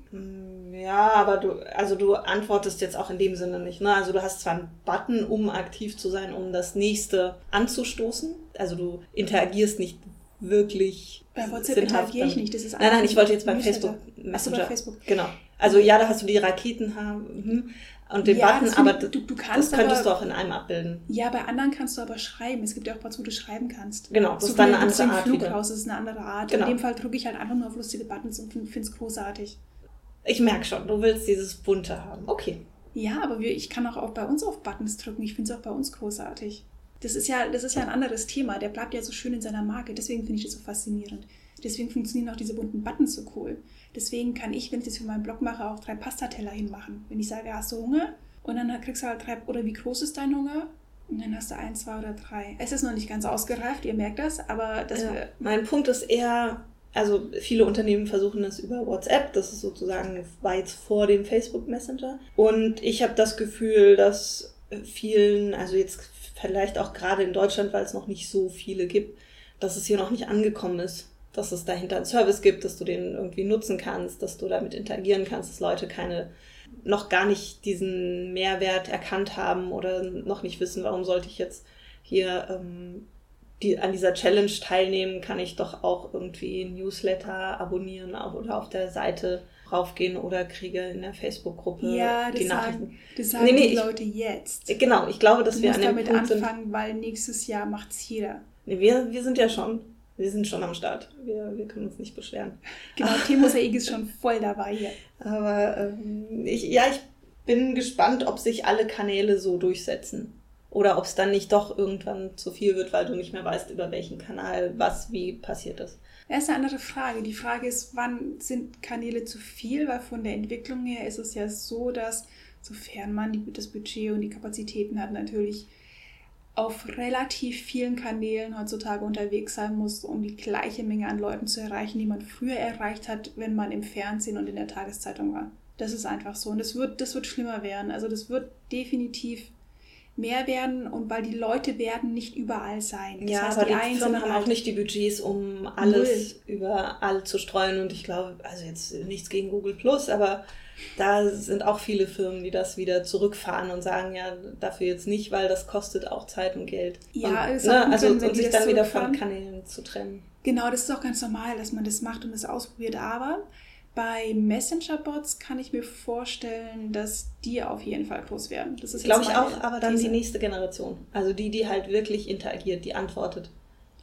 Ja, aber du, also du antwortest jetzt auch in dem Sinne nicht. Ne? Also du hast zwar einen Button, um aktiv zu sein, um das nächste anzustoßen. Also du interagierst nicht wirklich. Bei WhatsApp interagiere ich nicht. Das ist nein, nein, ich wollte jetzt bei Facebook. Messenger. Achso, bei Facebook. Genau. Also ja, da hast du die Raketen haben. Hm und den ja, Button, aber du, du kannst das könntest aber, du auch in einem abbilden. Ja, bei anderen kannst du aber schreiben. Es gibt ja auch Bots, wo du schreiben kannst. Genau, das so ist dann eine andere Art. Flughaus ist eine andere Art. Genau. In dem Fall drücke ich halt einfach nur auf lustige Buttons und finde es großartig. Ich merke schon, du willst dieses Bunte haben. Okay. Ja, aber wir, ich kann auch, auch bei uns auf Buttons drücken. Ich finde es auch bei uns großartig. Das ist, ja, das ist ja ein anderes Thema. Der bleibt ja so schön in seiner Marke. Deswegen finde ich das so faszinierend. Deswegen funktionieren auch diese bunten Buttons so cool. Deswegen kann ich, wenn ich das für meinen Blog mache, auch drei Pastateller hinmachen. Wenn ich sage, hast du Hunger? Und dann kriegst du halt drei, oder wie groß ist dein Hunger? Und dann hast du ein, zwei oder drei. Es ist noch nicht ganz ausgereift, ihr merkt das, aber das. Ja, mein Punkt ist eher, also viele Unternehmen versuchen das über WhatsApp, das ist sozusagen weit vor dem Facebook Messenger. Und ich habe das Gefühl, dass vielen, also jetzt vielleicht auch gerade in Deutschland, weil es noch nicht so viele gibt, dass es hier noch nicht angekommen ist. Dass es dahinter einen Service gibt, dass du den irgendwie nutzen kannst, dass du damit interagieren kannst, dass Leute keine noch gar nicht diesen Mehrwert erkannt haben oder noch nicht wissen, warum sollte ich jetzt hier ähm, die, an dieser Challenge teilnehmen, kann ich doch auch irgendwie Newsletter abonnieren oder auf der Seite raufgehen oder kriege in der Facebook-Gruppe ja, die Nachrichten. Sagen, das sagen nee, nee, die Leute jetzt. Genau, ich glaube, dass du wir an dem damit Punkt anfangen, sind, weil nächstes Jahr macht es jeder. Nee, wir, wir sind ja schon wir sind schon am Start. Wir, wir können uns nicht beschweren. Genau, [laughs] Teammosaik ist schon voll dabei hier. Aber ähm, ich, ja, ich bin gespannt, ob sich alle Kanäle so durchsetzen. Oder ob es dann nicht doch irgendwann zu viel wird, weil du nicht mehr weißt, über welchen Kanal was wie passiert ist. Das ist eine andere Frage. Die Frage ist, wann sind Kanäle zu viel? Weil von der Entwicklung her ist es ja so, dass sofern man die, das Budget und die Kapazitäten hat, natürlich auf relativ vielen Kanälen heutzutage unterwegs sein muss, um die gleiche Menge an Leuten zu erreichen, die man früher erreicht hat, wenn man im Fernsehen und in der Tageszeitung war. Das ist einfach so. Und das wird, das wird schlimmer werden. Also das wird definitiv mehr werden und weil die Leute werden nicht überall sein. Das ja, heißt, aber die, die Firmen haben halt auch nicht die Budgets, um alles Null. überall zu streuen. Und ich glaube, also jetzt nichts gegen Google Plus, aber da sind auch viele Firmen, die das wieder zurückfahren und sagen, ja, dafür jetzt nicht, weil das kostet auch Zeit und Geld. Ja, und, ist ne, auch gut, also wenn- wenn und sich das dann wieder von. Kanälen zu trennen. Genau, das ist auch ganz normal, dass man das macht und das ausprobiert. Aber bei Messenger-Bots kann ich mir vorstellen, dass die auf jeden Fall groß werden. Das ist Glaube jetzt ich auch, aber dann die These. nächste Generation. Also die, die halt wirklich interagiert, die antwortet.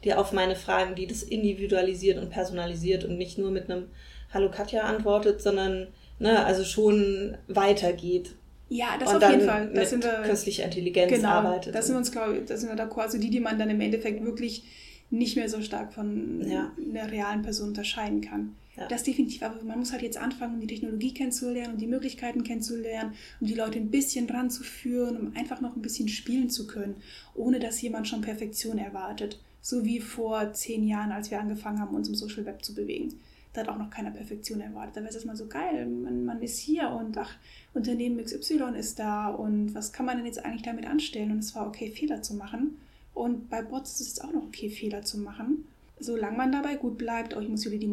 Die auf meine Fragen, die das individualisiert und personalisiert und nicht nur mit einem Hallo Katja antwortet, sondern ne, also schon weitergeht. Ja, das und auf dann jeden Fall. Da mit sind wir, künstlicher Intelligenz genau, arbeitet. da sind wir uns, glaube ich, da sind wir d'accord. Also die, die man dann im Endeffekt wirklich nicht mehr so stark von Ja. einer realen Person unterscheiden kann. Ja. Das definitiv, aber man muss halt jetzt anfangen, die Technologie kennenzulernen, um die Möglichkeiten kennenzulernen, um die Leute ein bisschen ranzuführen, um einfach noch ein bisschen spielen zu können, ohne dass jemand schon Perfektion erwartet. So wie vor zehn Jahren, als wir angefangen haben, uns im Social Web zu bewegen. Da hat auch noch keiner Perfektion erwartet. Da wäre es erstmal so geil, man, man ist hier und ach, Unternehmen XY ist da und was kann man denn jetzt eigentlich damit anstellen? Und es war okay, Fehler zu machen. Und bei Bots ist es auch noch okay, Fehler zu machen solange man dabei gut bleibt. Oh, ich muss wieder die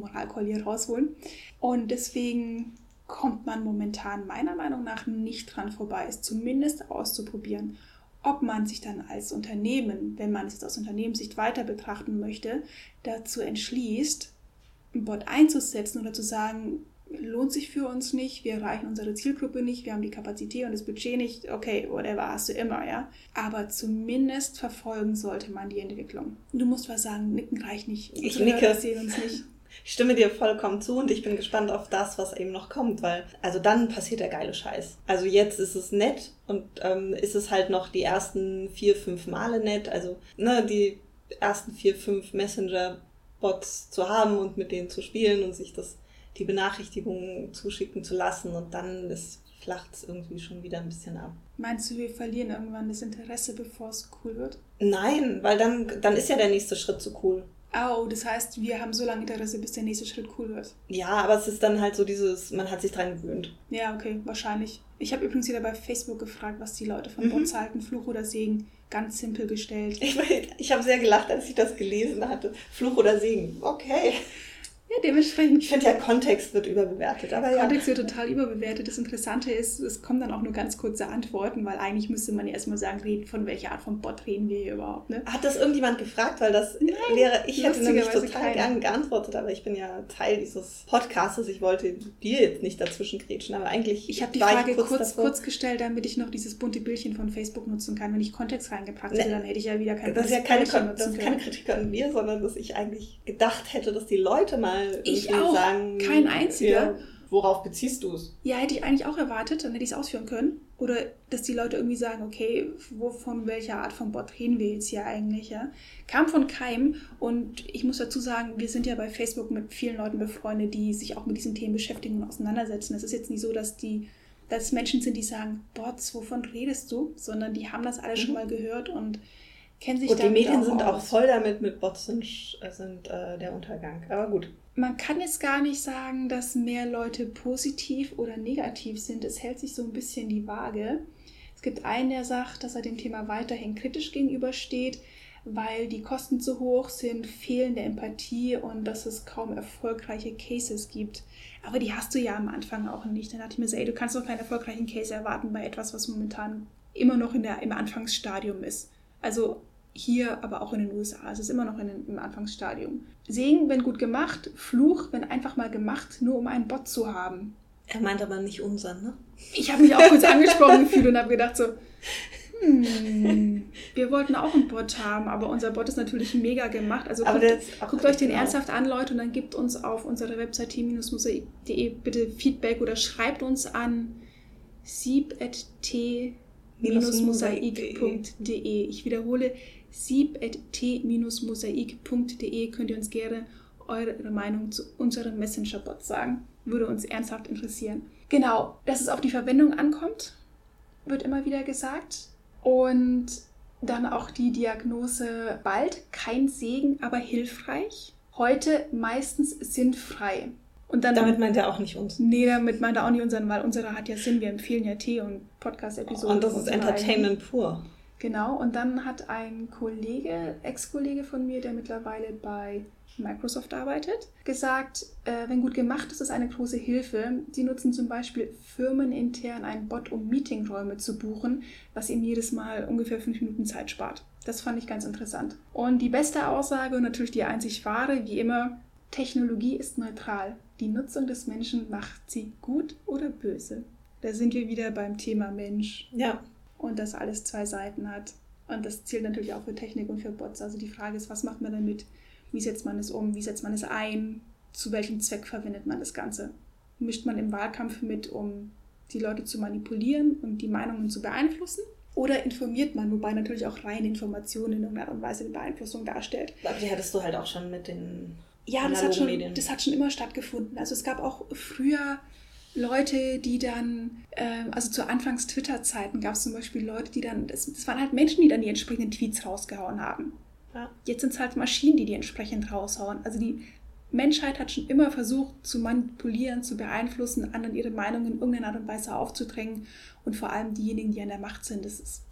hier rausholen. Und deswegen kommt man momentan meiner Meinung nach nicht dran vorbei, es zumindest auszuprobieren. Ob man sich dann als Unternehmen, wenn man es jetzt aus Unternehmenssicht weiter betrachten möchte, dazu entschließt, einen Bot einzusetzen oder zu sagen, lohnt sich für uns nicht, wir erreichen unsere Zielgruppe nicht, wir haben die Kapazität und das Budget nicht, okay, whatever, hast du immer, ja. Aber zumindest verfolgen sollte man die Entwicklung. Du musst was sagen, nicken reicht nicht. Ich Unsere nicke. Hörer sehen uns nicht. [laughs] Ich stimme dir vollkommen zu und ich bin gespannt auf das, was eben noch kommt, weil also dann passiert der geile Scheiß. Also jetzt ist es nett und ähm, ist es halt noch die ersten vier, fünf Male nett. Also ne, die ersten vier, fünf Messenger-Bots zu haben und mit denen zu spielen und sich das die Benachrichtigungen zuschicken zu lassen und dann ist flacht es irgendwie schon wieder ein bisschen ab. Meinst du, wir verlieren irgendwann das Interesse, bevor es cool wird? Nein, weil dann, dann ist ja der nächste Schritt zu cool. Oh, das heißt, wir haben so lange Interesse, bis der nächste Schritt cool wird. Ja, aber es ist dann halt so dieses, man hat sich dran gewöhnt. Ja, okay, wahrscheinlich. Ich habe übrigens wieder bei Facebook gefragt, was die Leute von Mhm. Bots halten, Fluch oder Segen. Ganz simpel gestellt. Ich, [laughs] ich habe sehr gelacht, als ich das gelesen hatte. Fluch oder Segen. Okay. Ja, dementsprechend. Ich finde ja, Kontext wird überbewertet, aber ja. Kontext wird total überbewertet. Das Interessante ist, es kommen dann auch nur ganz kurze Antworten, weil eigentlich müsste man ja erstmal sagen, reden- von welcher Art von Bot reden wir hier überhaupt, ne? Hat das irgendjemand gefragt? Weil das wäre, ich hätte nämlich total keiner. gern geantwortet, aber ich bin ja Teil dieses Podcastes. Ich wollte dir jetzt nicht dazwischen grätschen, aber eigentlich Ich habe die Frage kurz, davor. kurz gestellt, damit ich noch dieses bunte Bildchen von Facebook nutzen kann. Wenn ich Kontext reingepackt hätte, Ne. dann hätte ich ja wieder kein das ist ja keine, das ist keine. Kritik an mir, sondern dass ich eigentlich gedacht hätte, dass die Leute mal Ich irgendwie auch. sagen. Kein einziger. Ja, worauf beziehst du es? Ja, hätte ich eigentlich auch erwartet, dann hätte ich es ausführen können. Oder dass die Leute irgendwie sagen, okay, wovon, welcher Art von Bot reden wir jetzt hier eigentlich, ja? Kam von Keim und ich muss dazu sagen, wir sind ja bei Facebook mit vielen Leuten befreundet, die sich auch mit diesen Themen beschäftigen und auseinandersetzen. Es ist jetzt nicht so, dass die, dass Menschen sind, die sagen, Bots, wovon redest du? Sondern die haben das alle schon Mhm. mal gehört und kennen sich Und die damit Medien sind auch aus. voll damit, mit Bots sind, äh, sind äh, der Untergang. Aber gut. Man kann jetzt gar nicht sagen, dass mehr Leute positiv oder negativ sind. Es hält sich so ein bisschen die Waage. Es gibt einen, der sagt, dass er dem Thema weiterhin kritisch gegenübersteht, weil die Kosten zu hoch sind, fehlende Empathie und dass es kaum erfolgreiche Cases gibt. Aber die hast du ja am Anfang auch nicht. Dann dachte ich mir so, ey, du kannst doch keinen erfolgreichen Case erwarten bei etwas, was momentan immer noch in der, im Anfangsstadium ist. Also hier, aber auch in den USA. Es ist immer noch in, den- im Anfangsstadium. Segen, wenn gut gemacht, Fluch, wenn einfach mal gemacht, nur um einen Bot zu haben. Er meint aber nicht unseren, ne? Ich habe mich auch kurz [laughs] angesprochen gefühlt und habe gedacht so, hm, wir wollten auch einen Bot haben, aber unser Bot ist natürlich mega gemacht. Also guckt, guckt euch den genau. ernsthaft an, Leute, und dann gebt uns auf unserer Website team-mosaik.de bitte Feedback oder schreibt uns an sieb.t-mosaik.de. Ich wiederhole, sieb.t-mosaik.de könnt ihr uns gerne eure Meinung zu unseren Messenger-Bots sagen. Würde uns ernsthaft interessieren. Genau, dass es auf die Verwendung ankommt, wird immer wieder gesagt. Und dann auch die Diagnose bald kein Segen, aber hilfreich. Heute meistens sinnfrei. Und dann Damit meint er auch nicht uns. Nee, damit meint er auch nicht unseren, weil unsere hat ja Sinn. Wir empfehlen ja Tee und Podcast-Episoden. Und das ist unserer Entertainment pur. Genau, und dann hat ein Kollege, Ex-Kollege von mir, der mittlerweile bei Microsoft arbeitet, gesagt, äh, wenn gut gemacht ist, ist eine große Hilfe. Sie nutzen zum Beispiel firmenintern einen Bot, um Meetingräume zu buchen, was ihnen jedes Mal ungefähr fünf Minuten Zeit spart. Das fand ich ganz interessant. Und die beste Aussage und natürlich die einzig wahre, wie immer, Technologie ist neutral. Die Nutzung des Menschen macht sie gut oder böse. Da sind wir wieder beim Thema Mensch. Ja. Und dass alles zwei Seiten hat. Und das zählt natürlich auch für Technik und für Bots. Also die Frage ist, was macht man damit? Wie setzt man es um? Wie setzt man es ein? Zu welchem Zweck verwendet man das Ganze? Mischt man im Wahlkampf mit, um die Leute zu manipulieren und die Meinungen zu beeinflussen? Oder informiert man, wobei natürlich auch reine Informationen in irgendeiner Art und Weise eine Beeinflussung darstellt. Aber die hattest du halt auch schon mit den ja, das hat, schon, das hat schon immer stattgefunden. Also es gab auch früher Leute, die dann, äh, also zu Anfangs Twitter-Zeiten gab es zum Beispiel Leute, die dann, das, das, waren halt Menschen, die dann die entsprechenden Tweets rausgehauen haben. Ja. Jetzt sind es halt Maschinen, die die entsprechend raushauen. Also die Menschheit hat schon immer versucht zu manipulieren, zu beeinflussen, anderen ihre Meinungen in irgendeiner Art und Weise aufzudrängen und vor allem diejenigen, die an der Macht sind. Das ist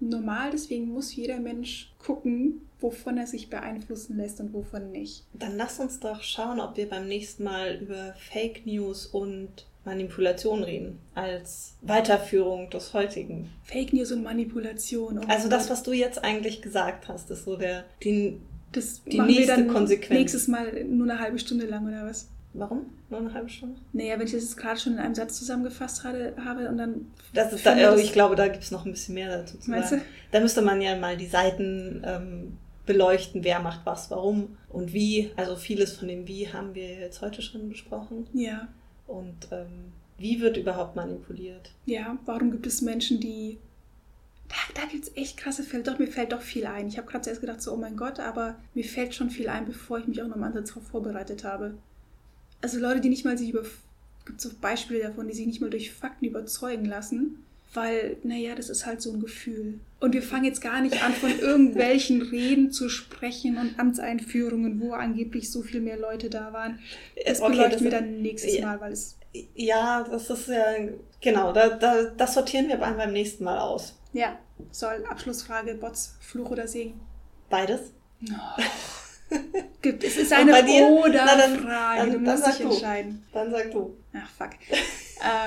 normal, deswegen muss jeder Mensch gucken, wovon er sich beeinflussen lässt und wovon nicht. Dann lass uns doch schauen, ob wir beim nächsten Mal über Fake News und Manipulation reden, als Weiterführung des heutigen. Fake News und Manipulation. Oh also das, was du jetzt eigentlich gesagt hast, ist so der die, das die nächste Konsequenz. Nächstes Mal nur eine halbe Stunde lang oder was? Warum? Nur eine halbe Stunde? Naja, wenn ich das gerade schon in einem Satz zusammengefasst habe, habe und dann. Das ist da, das, ich glaube, da gibt es noch ein bisschen mehr dazu zu meinst sagen. Du? Da müsste man ja mal die Seiten ähm, beleuchten, wer macht was, warum und wie. Also vieles von dem Wie haben wir jetzt heute schon besprochen. Ja. Und ähm, wie wird überhaupt manipuliert? Ja, warum gibt es Menschen, die. Da, da gibt es echt krasse Fälle. Doch, mir fällt doch viel ein. Ich habe gerade zuerst gedacht, so, oh mein Gott, aber mir fällt schon viel ein, bevor ich mich auch noch mal darauf vorbereitet habe. Also Leute, die nicht mal sich über. Gibt es auch Beispiele davon, die sich nicht mal durch Fakten überzeugen lassen, weil, naja, das ist halt so ein Gefühl. Und wir fangen jetzt gar nicht an, von irgendwelchen Reden zu sprechen und Amtseinführungen, wo angeblich so viel mehr Leute da waren. Das okay, beleuchten wir dann nächstes Mal, weil es. Ja, das ist ja. Genau, da, da, das sortieren wir beim, beim nächsten Mal aus. Ja, soll Abschlussfrage: Bots, Fluch oder Segen? Beides. Oh. [laughs] Gibt es ist eine Oder-Frage. Du musst dich entscheiden. Dann sag du. Ach, fuck.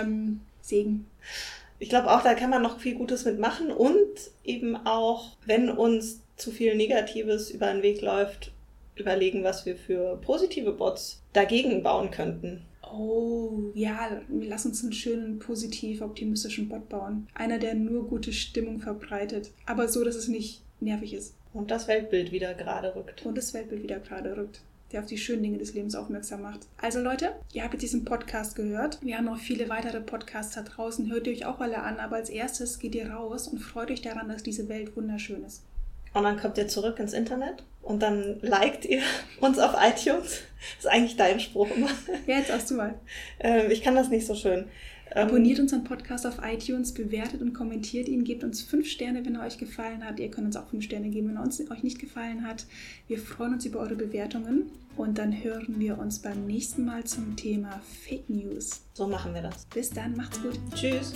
ähm, Segen. [laughs] Ich glaube auch, da kann man noch viel Gutes mitmachen und eben auch, wenn uns zu viel Negatives über den Weg läuft, überlegen, was wir für positive Bots dagegen bauen könnten. Oh, ja, lass uns einen schönen, positiv optimistischen Bot bauen. Einer, der nur gute Stimmung verbreitet, aber so, dass es nicht nervig ist. Und das Weltbild wieder gerade rückt. Und das Weltbild wieder gerade rückt der auf die schönen Dinge des Lebens aufmerksam macht. Also Leute, ihr habt jetzt diesen Podcast gehört. Wir haben noch viele weitere Podcasts da draußen. Hört ihr euch auch alle an, aber als erstes geht ihr raus und freut euch daran, dass diese Welt wunderschön ist. Und dann kommt ihr zurück ins Internet und dann liked ihr [laughs] uns auf iTunes. Das ist eigentlich dein Spruch immer. Ja, jetzt hast du mal. Ähm, ich kann das nicht so schön. Abonniert unseren Podcast auf iTunes, bewertet und kommentiert ihn, gebt uns fünf Sterne, wenn er euch gefallen hat. Ihr könnt uns auch fünf Sterne geben, wenn er uns, euch nicht gefallen hat. Wir freuen uns über eure Bewertungen und dann hören wir uns beim nächsten Mal zum Thema Fake News. So machen wir das. Bis dann, macht's gut. Tschüss.